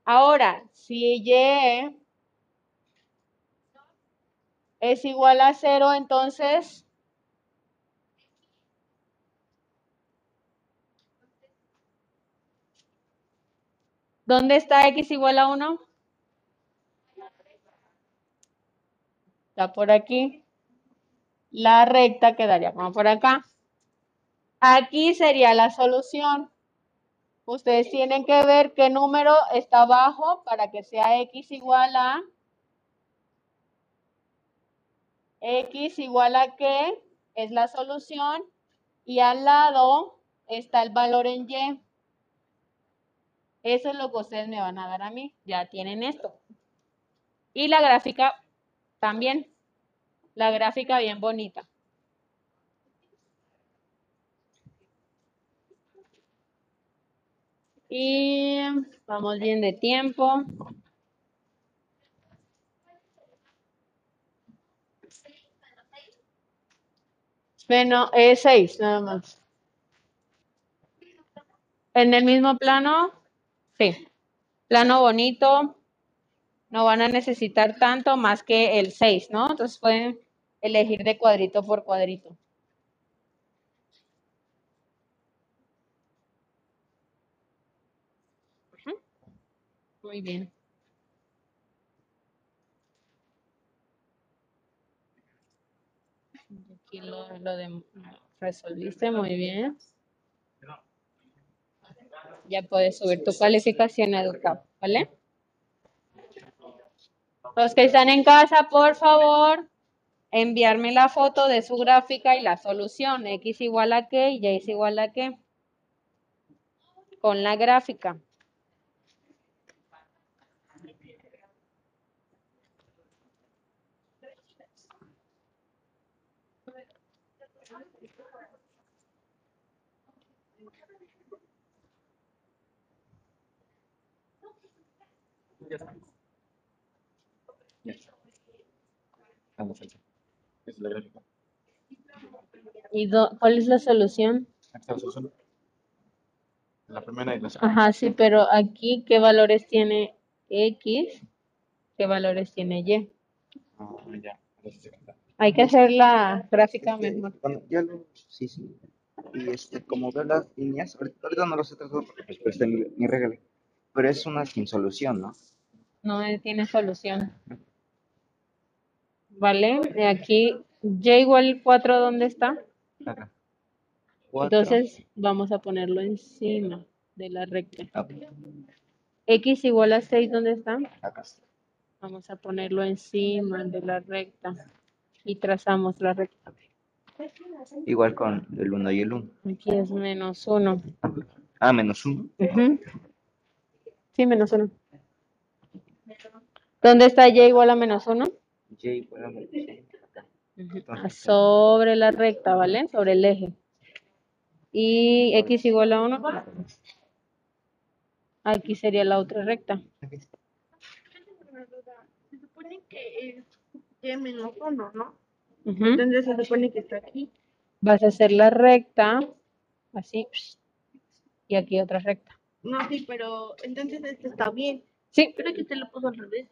Ahora, si y es igual a 0, entonces ¿Dónde está x igual a 1? Está por aquí. La recta quedaría como por acá. Aquí sería la solución. Ustedes tienen que ver qué número está abajo para que sea x igual a x igual a qué es la solución y al lado está el valor en y. Eso es lo que ustedes me van a dar a mí. Ya tienen esto. Y la gráfica también. La gráfica bien bonita. Y vamos bien de tiempo. Menos eh, 6, nada más. En el mismo plano, sí. Plano bonito. No van a necesitar tanto más que el 6, ¿no? Entonces pueden elegir de cuadrito por cuadrito. Muy bien. Aquí lo, lo resolviste muy bien. Ya puedes subir tu calificación a Educap, ¿vale? Los que están en casa, por favor, enviarme la foto de su gráfica y la solución. X igual a qué y Y es igual a qué. Con la gráfica. Ya está. Ah, es la gráfica. ¿Y do- cuál es la solución? La solución. La primera y la segunda. Ajá, sí, pero aquí, ¿qué valores tiene X? ¿Qué valores tiene Y? Ah, ya. Hay que hacer la gráfica mejor. Bueno, ya lo, sí, sí. Y este, como veo las líneas, ahorita, ahorita no los he trazado porque pues, pues mi, mi regla. Pero es una sin solución, ¿no? No tiene solución. ¿Vale? Y aquí, Y igual 4, ¿dónde está? Acá. Cuatro. Entonces, vamos a ponerlo encima de la recta. Ok, X igual a 6, ¿dónde está? Acá está. Vamos a ponerlo encima de la recta. Y trazamos la recta. Igual con el 1 y el 1. Aquí es menos 1. Ah, menos 1. Sí, menos 1. ¿Dónde está Y igual a menos 1? Y igual a menos 1. Ah, Sobre la recta, ¿vale? Sobre el eje. Y X igual a 1. Aquí sería la otra recta. Una duda. Se supone que es Y menos uno, ¿no? Ujú. Entonces se supone que está aquí. Vas a hacer la recta, así, y aquí otra recta. No, sí, pero entonces este está bien. Sí, Creo que usted lo puso al revés.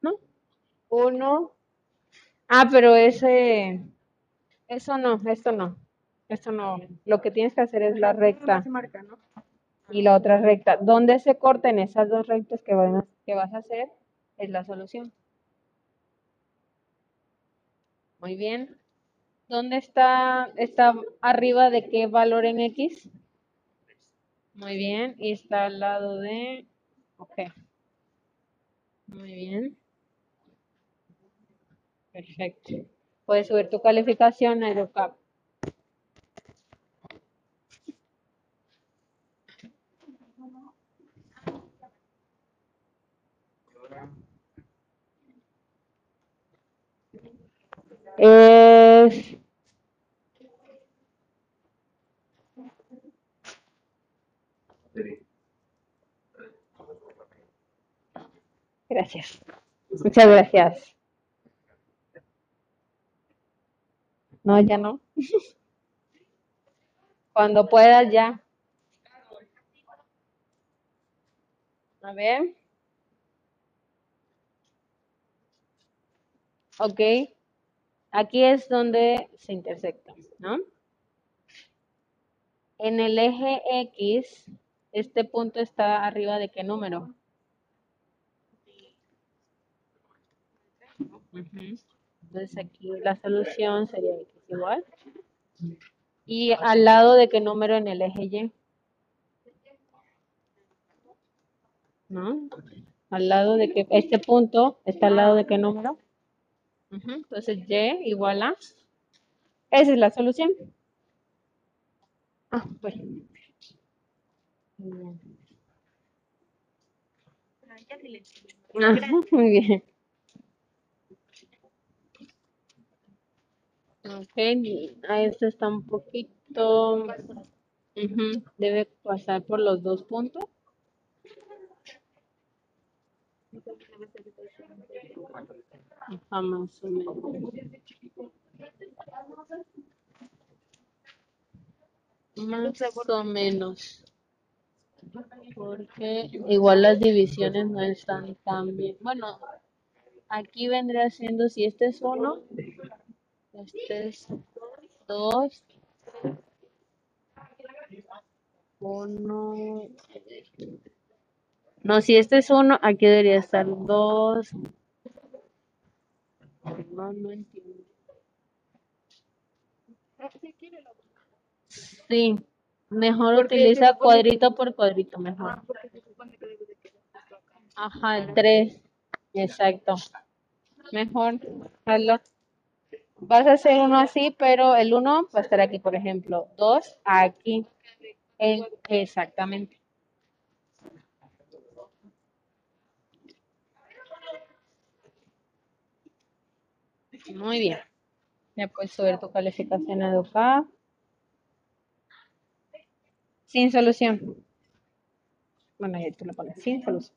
¿no? Uno. Ah, pero ese, eso no, esto no, esto no. Lo que tienes que hacer es la No recta se marca, ¿no? y la otra recta. ¿Dónde se corten esas dos rectas que que vas a hacer? Es la solución. Muy bien. ¿Dónde está, está arriba de qué valor en X? Muy bien. Y está al lado de, ok. Muy bien. Perfecto. Puedes subir tu calificación a Es Gracias. Muchas gracias. No, ya no. Cuando puedas, ya. A ver. Ok. Aquí es donde se intersectan, ¿no? En el eje X, este punto está arriba de qué número? Entonces aquí la solución sería X igual. ¿Y al lado de qué número en el eje Y? ¿No? Al lado de que este punto está al lado de qué número? Entonces Y igual a. Esa es la solución. Ah. Ajá, muy bien. Ok, a esto está un poquito. Debe pasar por los dos puntos. Más o menos. Más o menos. Porque igual las divisiones no están tan bien. Bueno, aquí vendría siendo si este es uno, este es dos, uno. No, si este es uno, aquí debería estar dos. No, no entiendo. Sí, mejor Porque utiliza cuadrito por cuadrito, mejor. Ah. Ajá, el 3. Exacto. Mejor hazlo. Vas a hacer uno así, pero el uno va a estar aquí, por ejemplo. Dos aquí. En- exactamente. Muy bien. Ya puedes subir tu calificación a educar. Sin solución. Bueno, ya tú lo pones sin solución.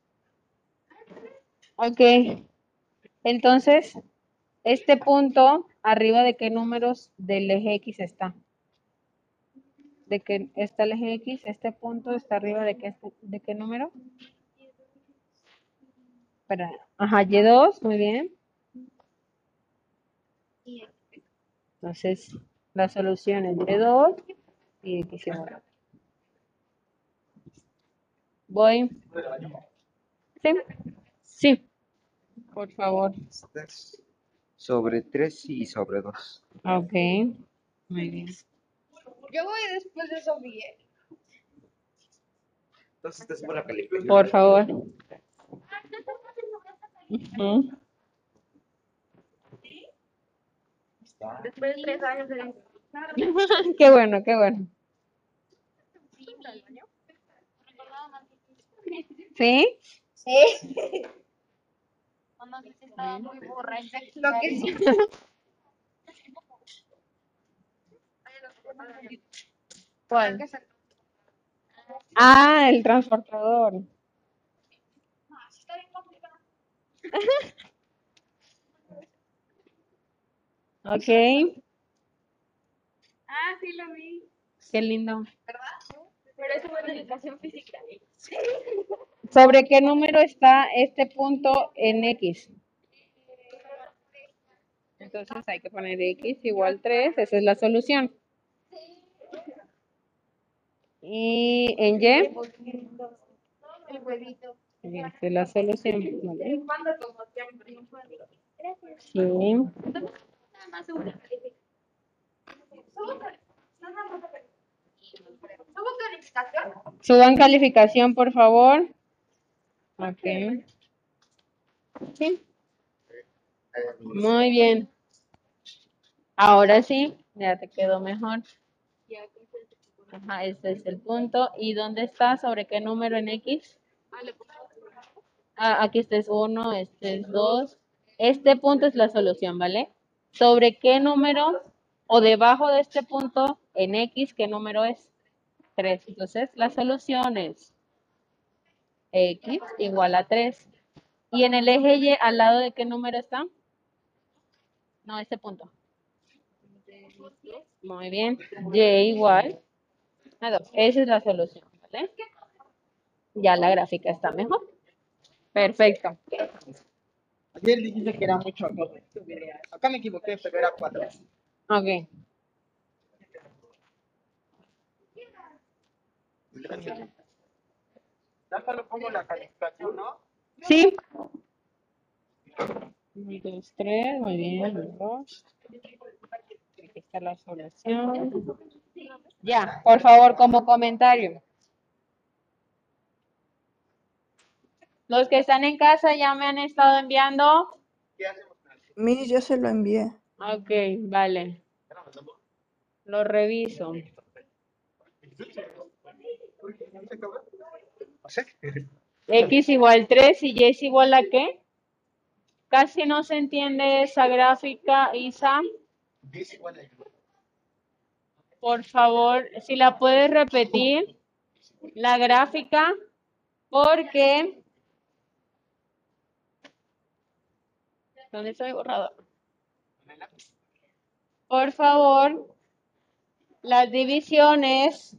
Ok. Entonces, este punto, arriba de qué números del eje X está. De que está el eje X, este punto está arriba de qué, de qué número. Espera. Ajá, Y2, muy bien. Entonces, la solución es Y2 y X igual. Voy. Sí. Sí. Por favor. Sobre 3 y sobre 2. Ok. Muy bien. Yo voy después de Sofía. Entonces te subo la calificación. Por favor. Después de tres años de Qué bueno, qué bueno. ¿Sí? Sí. Cuando estaba muy borracha. Lo que sí. ¿Cuál? Ah, el transportador. Está bien complicado. Ok. Ah, sí lo vi. Qué lindo. ¿Verdad? Pero eso fue en educación física. ¿Sobre qué número está este punto en X? Entonces hay que poner X igual 3, esa es la solución. Y en Y, El huevito. esa es la solución. ¿vale? Sí. Más calificación. Subo calificación. Suban calificación, por favor. Ok. Sí, muy bien. Ahora sí, ya te quedó mejor. Ajá, este es el punto. ¿Y dónde está? ¿Sobre qué número en X? Ah, aquí este es 1, este es 2. Este punto es la solución, ¿vale? ¿Sobre qué número o debajo de este punto en X, qué número es? 3. Entonces, la solución es X igual a 3. ¿Y en el eje Y al lado de qué número está? No, este punto. Muy bien. Y igual a 2. Esa es la solución, ¿vale? Ya la gráfica está mejor. Perfecto. Ayer dijiste que era mucho acá. Acá me equivoqué, pero era 4. Ok. Ya solo pongo la calificación, ¿no? Sí. 1, 2, 3. Muy bien. 2. Aquí está la solución. Ya, por favor, como comentario. Los que están en casa ya me han estado enviando. ¿Qué hacemos? Miss, yo se lo envié. Ok, vale. Lo reviso. X igual 3 y Y es igual a qué? Casi no se entiende esa gráfica, Isa. Por favor, si la puedes repetir, la gráfica, porque... ¿Dónde está mi? Por favor, las divisiones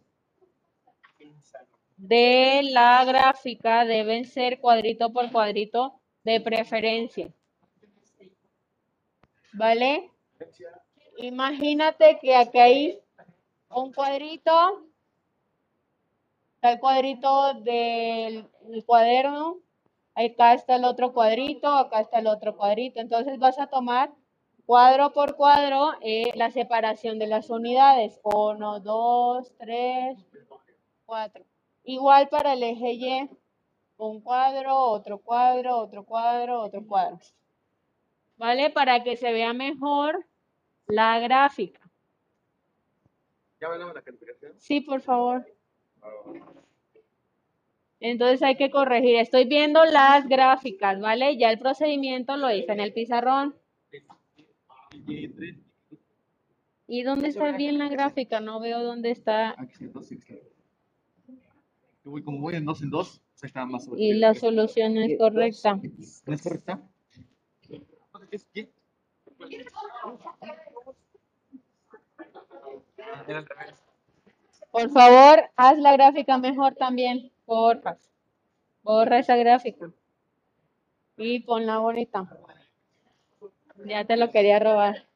de la gráfica deben ser cuadrito por cuadrito de preferencia. ¿Vale? Imagínate que aquí hay un cuadrito, está el cuadrito del el cuaderno, acá está el otro cuadrito, acá está el otro cuadrito. Entonces vas a tomar cuadro por cuadro eh, la separación de las unidades. 1, 2, 3, 4. Igual para el eje Y. un cuadro, otro cuadro, otro cuadro, otro cuadro. ¿Vale? Para que se vea mejor la gráfica. ¿Ya hablamos de la calificación? Sí, por favor. Entonces hay que corregir. Estoy viendo las gráficas, ¿vale? Ya el procedimiento lo hice en el pizarrón. Y tres. ¿Y dónde está bien la gráfica? No veo dónde está. Aquí está, dos, sí, claro. Yo voy, como voy en dos en dos, se está más sobre. Y la solución no es correcta. Por favor, haz la gráfica mejor también. Porfa. Borra esa gráfica. Y ponla bonita. Ya te lo quería robar.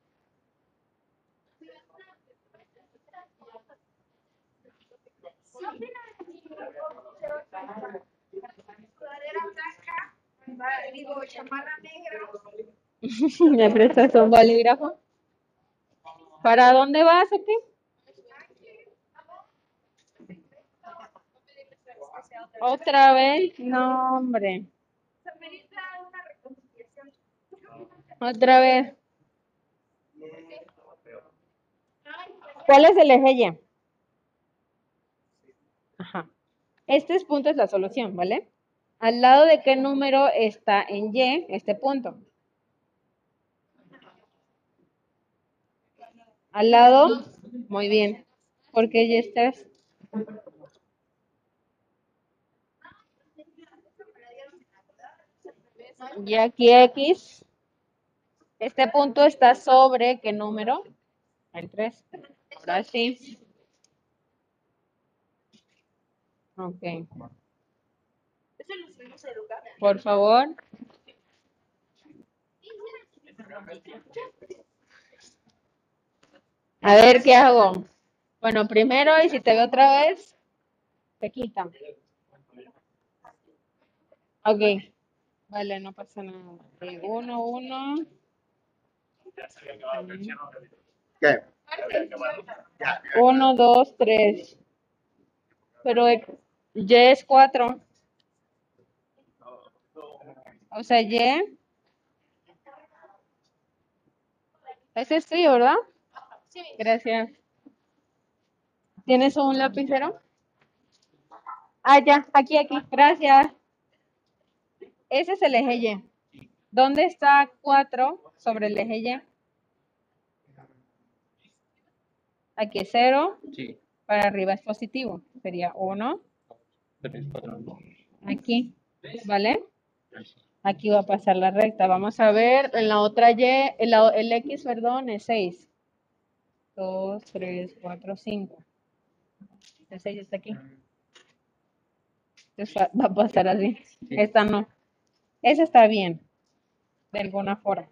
¿Me prestas un bolígrafo? ¿Para dónde vas o qué? ¿Otra vez? No, hombre. Otra vez. ¿Cuál es el eje Y? Ajá. Este es punto es la solución, ¿vale? ¿Al lado de qué número está en Y este punto? Al lado, muy bien, porque Y estás. Y aquí X. Este punto está sobre qué número? El 3. Ahora sí. Ok. Por favor. A ver qué hago. Bueno, primero, y si te veo otra vez, te quitan. Ok. Vale, no pasa nada. Ok, Uno, uno. ¿Qué? Uno, dos, tres. Pero Y es cuatro. O sea, Y. Ese es tuyo, ¿verdad? Sí, Gracias. ¿Tienes un lapicero? Ah, ya, aquí, aquí. Gracias. Ese es el eje Y. ¿Dónde está 4 sobre el eje Y? Aquí es 0. Sí. Para arriba es positivo. Sería 1. Tres, cuatro. Aquí. ¿Vale? Aquí va a pasar la recta. Vamos a ver, en la otra Y, el, el X, perdón, es 6. 2, 3, 4, 5. El 6 está aquí. Entonces va, va a pasar así. Esta no. Esa está bien. De alguna forma.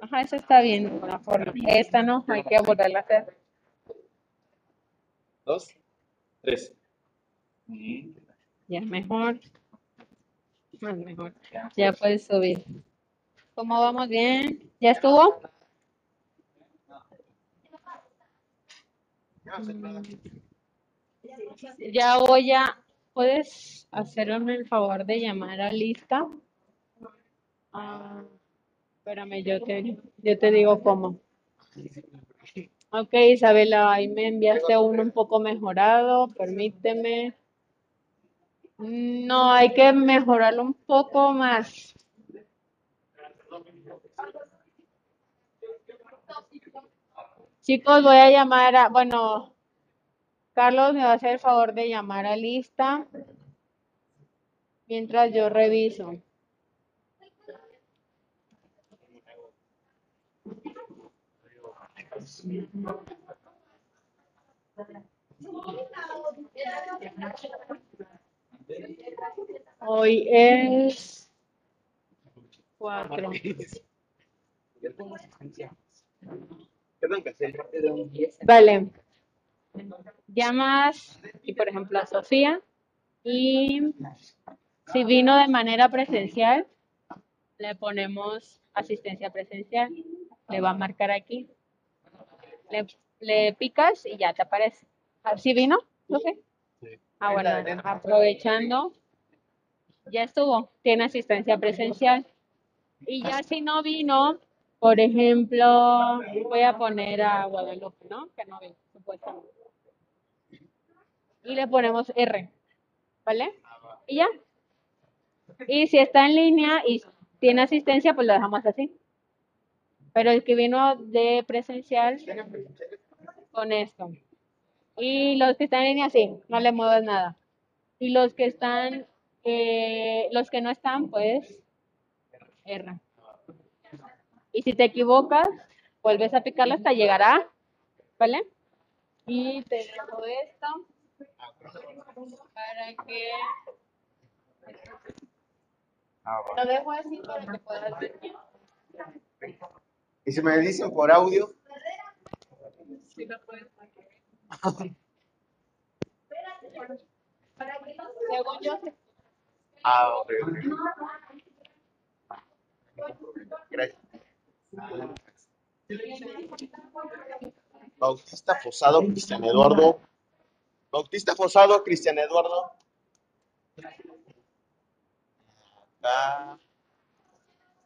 Ajá, esa está bien de alguna forma. Esta no, hay que volverla a hacer. Dos, tres. Ya, mejor. Más mejor. Ya puedes subir. ¿Cómo vamos? Bien. ¿Ya estuvo? Ya voy a. ¿Puedes hacerme el favor de llamar a lista? Ah, espérame, yo te, yo te digo cómo. Ok, Isabela, ahí me enviaste uno un poco mejorado, permíteme. No, hay que mejorarlo un poco más. Chicos, voy a llamar a, bueno, Carlos me va a hacer el favor de llamar a lista mientras yo reviso. Hoy es cuatro. Perdón, que hacer rápido un 10. Vale. Llamas, y por ejemplo, a Sofía. Y si vino de manera presencial, le ponemos asistencia presencial. Le va a marcar aquí. Le, le picas y ya te aparece. ¿Sí vino? Sofía? Ah, bueno, aprovechando, ya estuvo, tiene asistencia presencial. Y ya si no vino, por ejemplo, voy a poner a Guadalupe, ¿no? Que no vino, supuestamente. Y le ponemos R, ¿vale? Y ya. Y si está en línea y tiene asistencia, pues lo dejamos así. Pero el que vino de presencial, con esto. Y los que están en línea, sí, no le muevas nada. Y los que están, eh, los que no están, pues, R. Y si te equivocas, vuelves a picarla hasta llegar a, ¿vale? Y te dejo esto para que Ah, lo dejo así para que puedas ver. Y si me dicen por audio, Sí lo puedes sacar. Según yo, ah, ok. Gracias. Bautista Fosado, Cristian Eduardo. Bautista Fosado, Cristian Eduardo. Acá.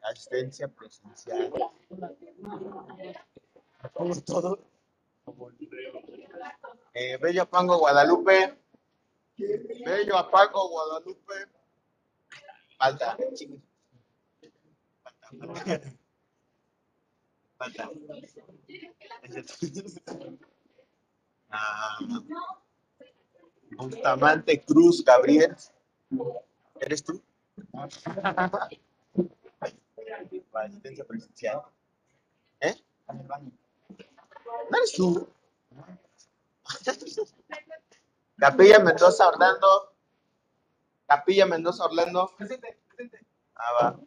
Asistencia presencial. Todo. Eh, Bello Apango, Guadalupe. Bello Apango, Guadalupe. Falta. chingue. Falta. Falta. Ah, Bustamante Cruz, Gabriel. ¿Eres tú? Para asistencia presencial. ¿Eh? ¿No eres tú? Capilla Mendoza Orlando. Capilla Mendoza Orlando. Ah, va.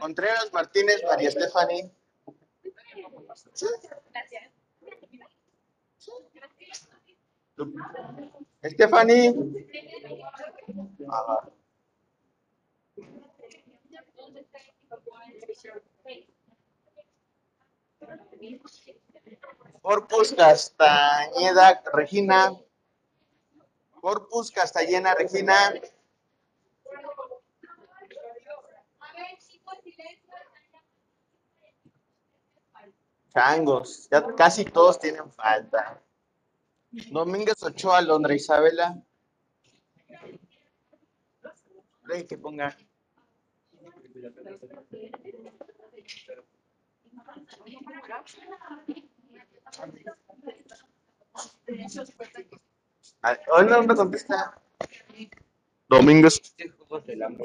Contreras Martínez, María Estefani. Estefani. Ah. Corpus Castañeda, Regina. Corpus Castañeda, Regina. Changos, ya casi todos tienen falta. Domínguez Ochoa, Londra Isabela. Rey que ponga. Ah, Hoy no me contesta. Domínguez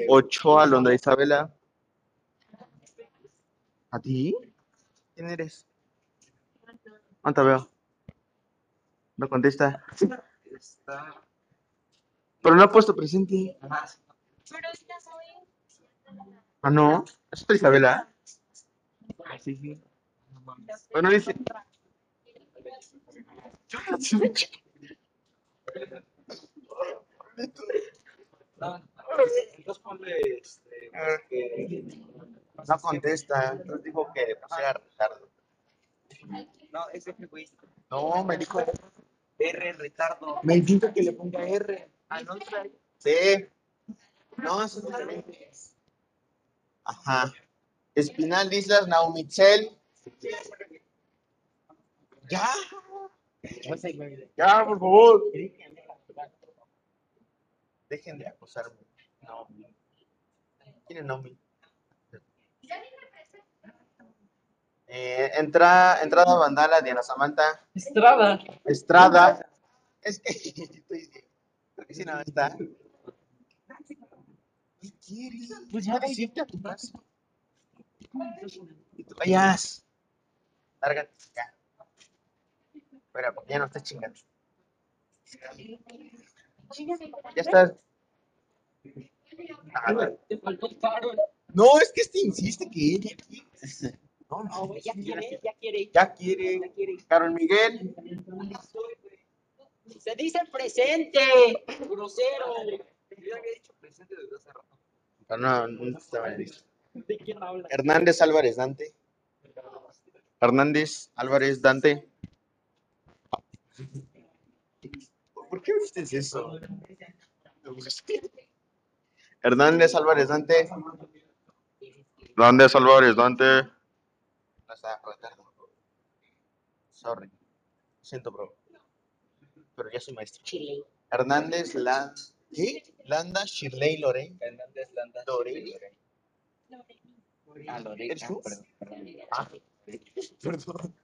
Ochoa, Londra Isabela. ¿A ti? ¿Quién eres? No te veo. No contesta. Pero no ha puesto presente. Ah, no. ¿Es para Isabela? Sí, sí. Bueno, dice. No contesta. Entonces dijo que pusiera retardo. No, ese fue güey. No, me dijo. R, retardo. Me dijo que le ponga R. Ah, no trae. Sí. No, eso es diferente. Ajá. Espinal Islas, Naumitzel. Ya. Ya, por favor. Dejen de acosarme. No. ¿Quién es Naomi? Eh, entra, entrada Vandala, Diana Samantha. Estrada. Estrada. Es que estoy porque si no está. ¿Qué quieres? Pues ya ves, irte a tu casa. Y vayas. Lárgate ya. Espera, porque ya no estás chingando. Ya estás. Ah. No, es que este insiste que ella. No, no, No, ya quiere, ya quiere. Ya quiere. Ya quiere. Carol Miguel. Se dice presente. Grosero. Yo había dicho presente desde hace rato. Pero no, no estaba listo. ¿De quién habla? Hernández Álvarez Dante. Hernández, Álvarez, Dante. ¿Por qué dices eso? Hernández, Álvarez, Dante. Hernández, Álvarez, Dante. No está, retardo. Sorry. Siento, bro. Pero ya soy maestro. Hernández, Land... ¿Qué? Landa, Shirley, Lorey. Hernández Landa. Lorey. Ah, Lorena, ¿Eres tú? perdón, perdón. Ah, perdón.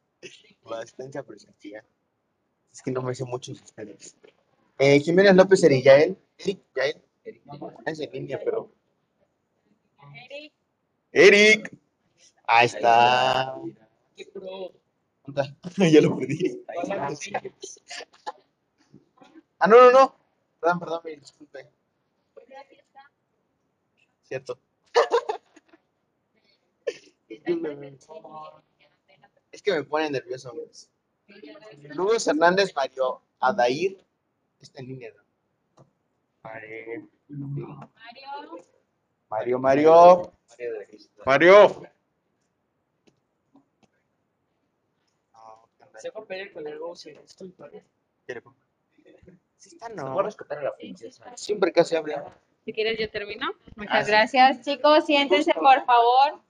Bastante apreciativa. Es que no me sé muchos ustedes. Eh, Jiménez López Eriyael. Eric, Yael. Es en línea, pero. Eric. Ahí está. Ya lo perdí. Ah, no, no, no. Perdón, perdón, me disculpe. Cierto. Es que me pone nervioso. güeyes. Luis Hernández, Mario Adair. Está en línea. ¿no? Mario. Mario, Mario. Mario. No, ¿qué onda? Se fue a pelear con el. Sí, está a no. rescatar a la princesa. Siempre que se habla. Si quieres, yo termino. Ah, Muchas sí. gracias, chicos. Siéntense, por favor.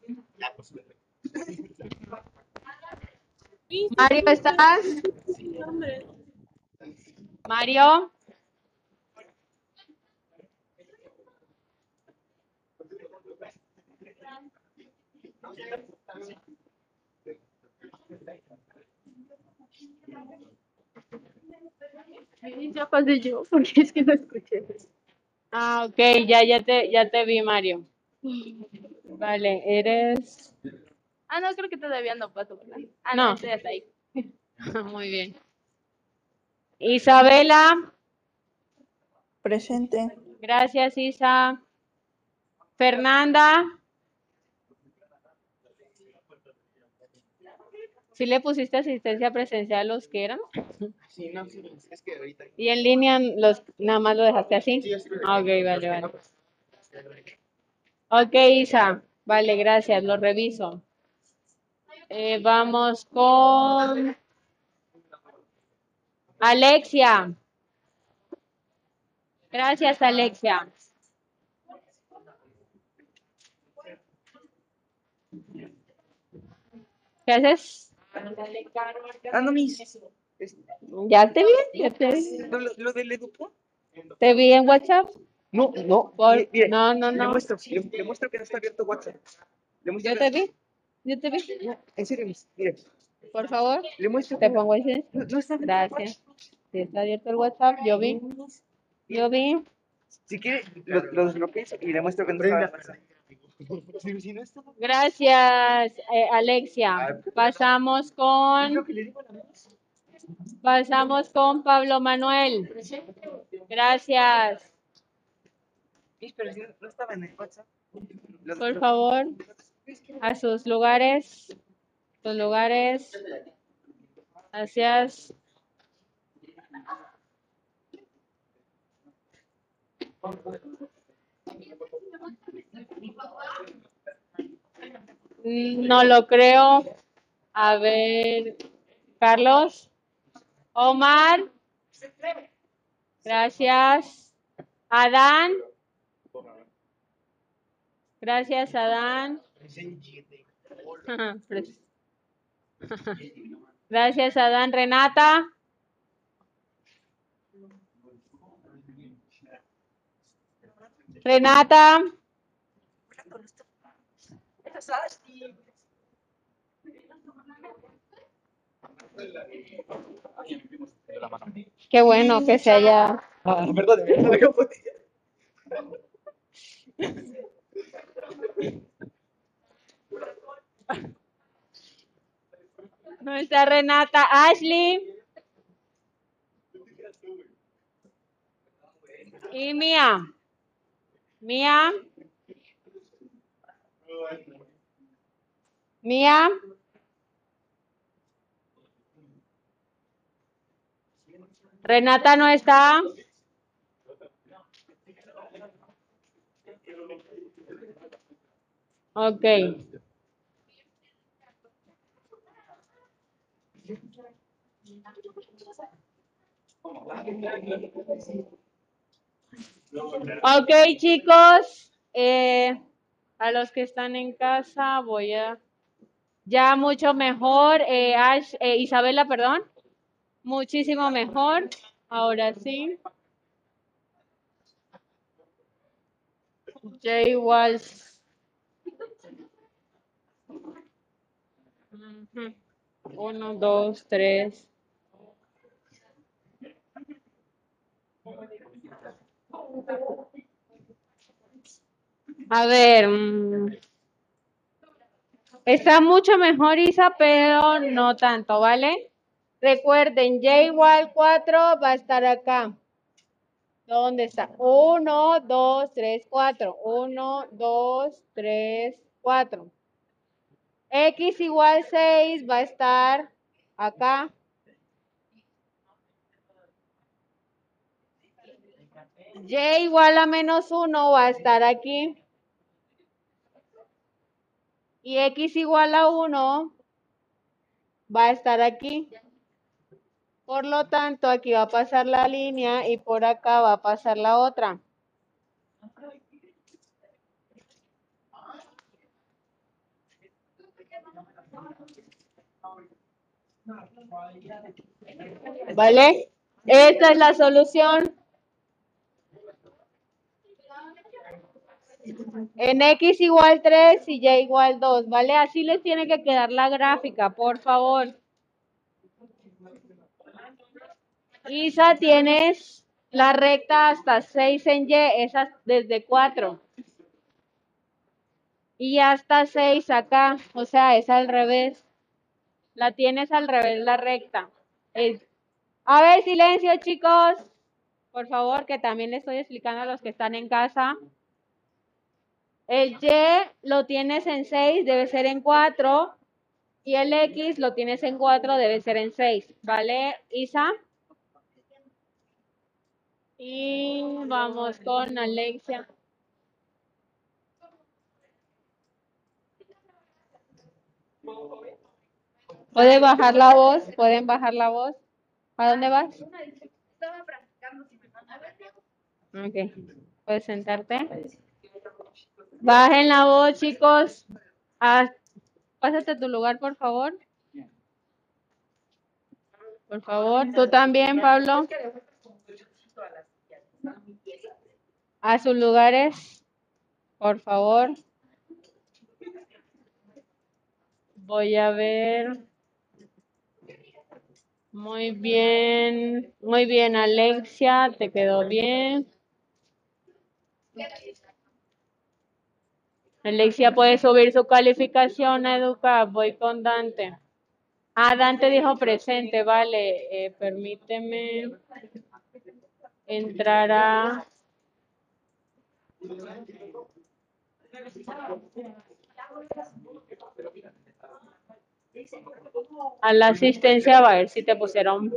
Mario, ¿estás? Mario. Ya pasé yo, porque es que no escuché. Ah, ok, ya, ya te, ya te vi, Mario. Vale, eres. Ah, no, creo que todavía no paso, ¿verdad? Ah, No. no, estoy hasta ahí. Muy bien. Isabela. Presente. Gracias, Isa. Fernanda. ¿Sí le pusiste asistencia presencial los que eran? Sí, no, sí, es que ahorita. Y en línea los nada más lo dejaste así. Sí, lo Ah, Ok, vale, vale. no, Ok, Isa. Vale, gracias, lo reviso. Eh, vamos con Alexia. Gracias, Alexia. ¿Qué haces? Ah, no, mis. ¿Ya te vi? ¿Ya te vi? ¿Lo, lo- del educo? ¿Te vi en WhatsApp? No, no. Por- mire, mire, No, no, Le no. muestro, le, le muestro que no está abierto WhatsApp. Le muestro ¿Yo que- te vi? ¿Yo te vi? No, en serio, mis. Mire, Por favor, le muestro te que pongo ese. no, no está Gracias. Si está abierto el WhatsApp, yo vi. Yo vi. Si quiere, lo, lo desbloquees y le muestro que no está abierto. Gracias, eh, Alexia. Pasamos con pasamos con Pablo Manuel. Gracias. Por favor, a sus lugares. Sus lugares. Gracias. Mm, No lo creo. A ver, Carlos. Omar. Gracias. Adán. Gracias, Adán. Gracias, Adán. Renata. Renata. Qué bueno que se haya. Ah, perdón. No está Renata. Ashley. Y Mía. Mía. Mía. Renata no está. Ok. Ok, chicos, eh, a los que están en casa voy a ya mucho mejor, eh, eh, Isabela, perdón, muchísimo mejor. Ahora sí. J igual. Ujú. Uno, dos, tres. A ver. mm, Está mucho mejor Isa, pero no tanto, ¿vale? Recuerden, y igual 4 va a estar acá. ¿Dónde está? 1, 2, 3, 4. 1, 2, 3, 4. X igual 6 va a estar acá. Y igual a menos 1 va a estar aquí. Y x igual a 1 va a estar aquí. Por lo tanto, aquí va a pasar la línea y por acá va a pasar la otra. ¿Vale? Esta es la solución. En X igual 3 y Y igual 2, ¿vale? Así les tiene que quedar la gráfica, por favor. Isa, tienes la recta hasta 6 en Y, esa desde 4. Y hasta 6 acá, o sea, es al revés. La tienes al revés la recta. Es- A ver, silencio, chicos. Por favor, que también le estoy explicando a los que están en casa. El Y lo tienes en 6, debe ser en 4. Y el X lo tienes en 4, debe ser en 6. ¿Vale, Isa? Y vamos con Alexia. ¿Puede bajar la voz? ¿Pueden bajar la voz? ¿A dónde vas? Estaba practicando. Ok. ¿Puedes sentarte? Bajen la voz, chicos. Ah, pásate a tu lugar, por favor. Por favor, tú también, Pablo. A sus lugares, por favor. Voy a ver. Muy bien, muy bien, Alexia, te quedó bien. Alexia puede subir su calificación a Educa. Voy con Dante. Ah, Dante dijo presente, vale. Eh, permíteme entrar a. A la asistencia, a ver si te pusieron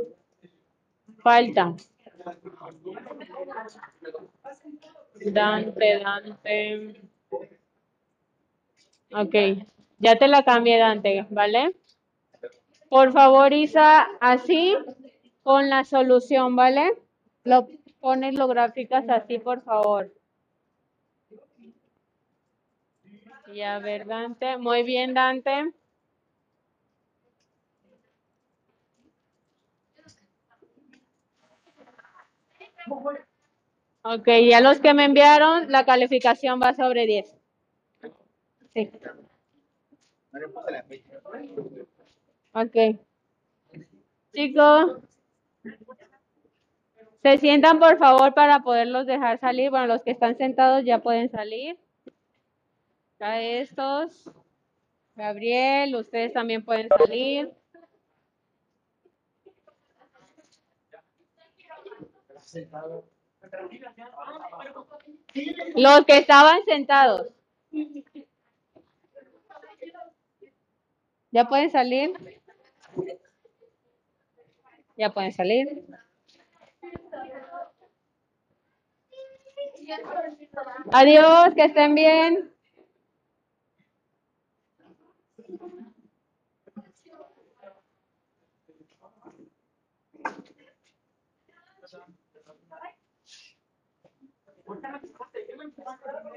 falta. Dante, Dante. Ok, ya te la cambié, Dante, ¿vale? Por favor, Isa, así con la solución, ¿vale? Lo pones, lo gráficas así, por favor. Y a ver, Dante. Muy bien, Dante. Ok, ya los que me enviaron, la calificación va sobre 10. Sí. Ok. Chicos, se sientan por favor para poderlos dejar salir. Bueno, los que están sentados ya pueden salir. Acá estos. Gabriel, ustedes también pueden salir. Los que estaban sentados. ¿Ya pueden salir? ¿Ya pueden salir? Adiós, que estén bien.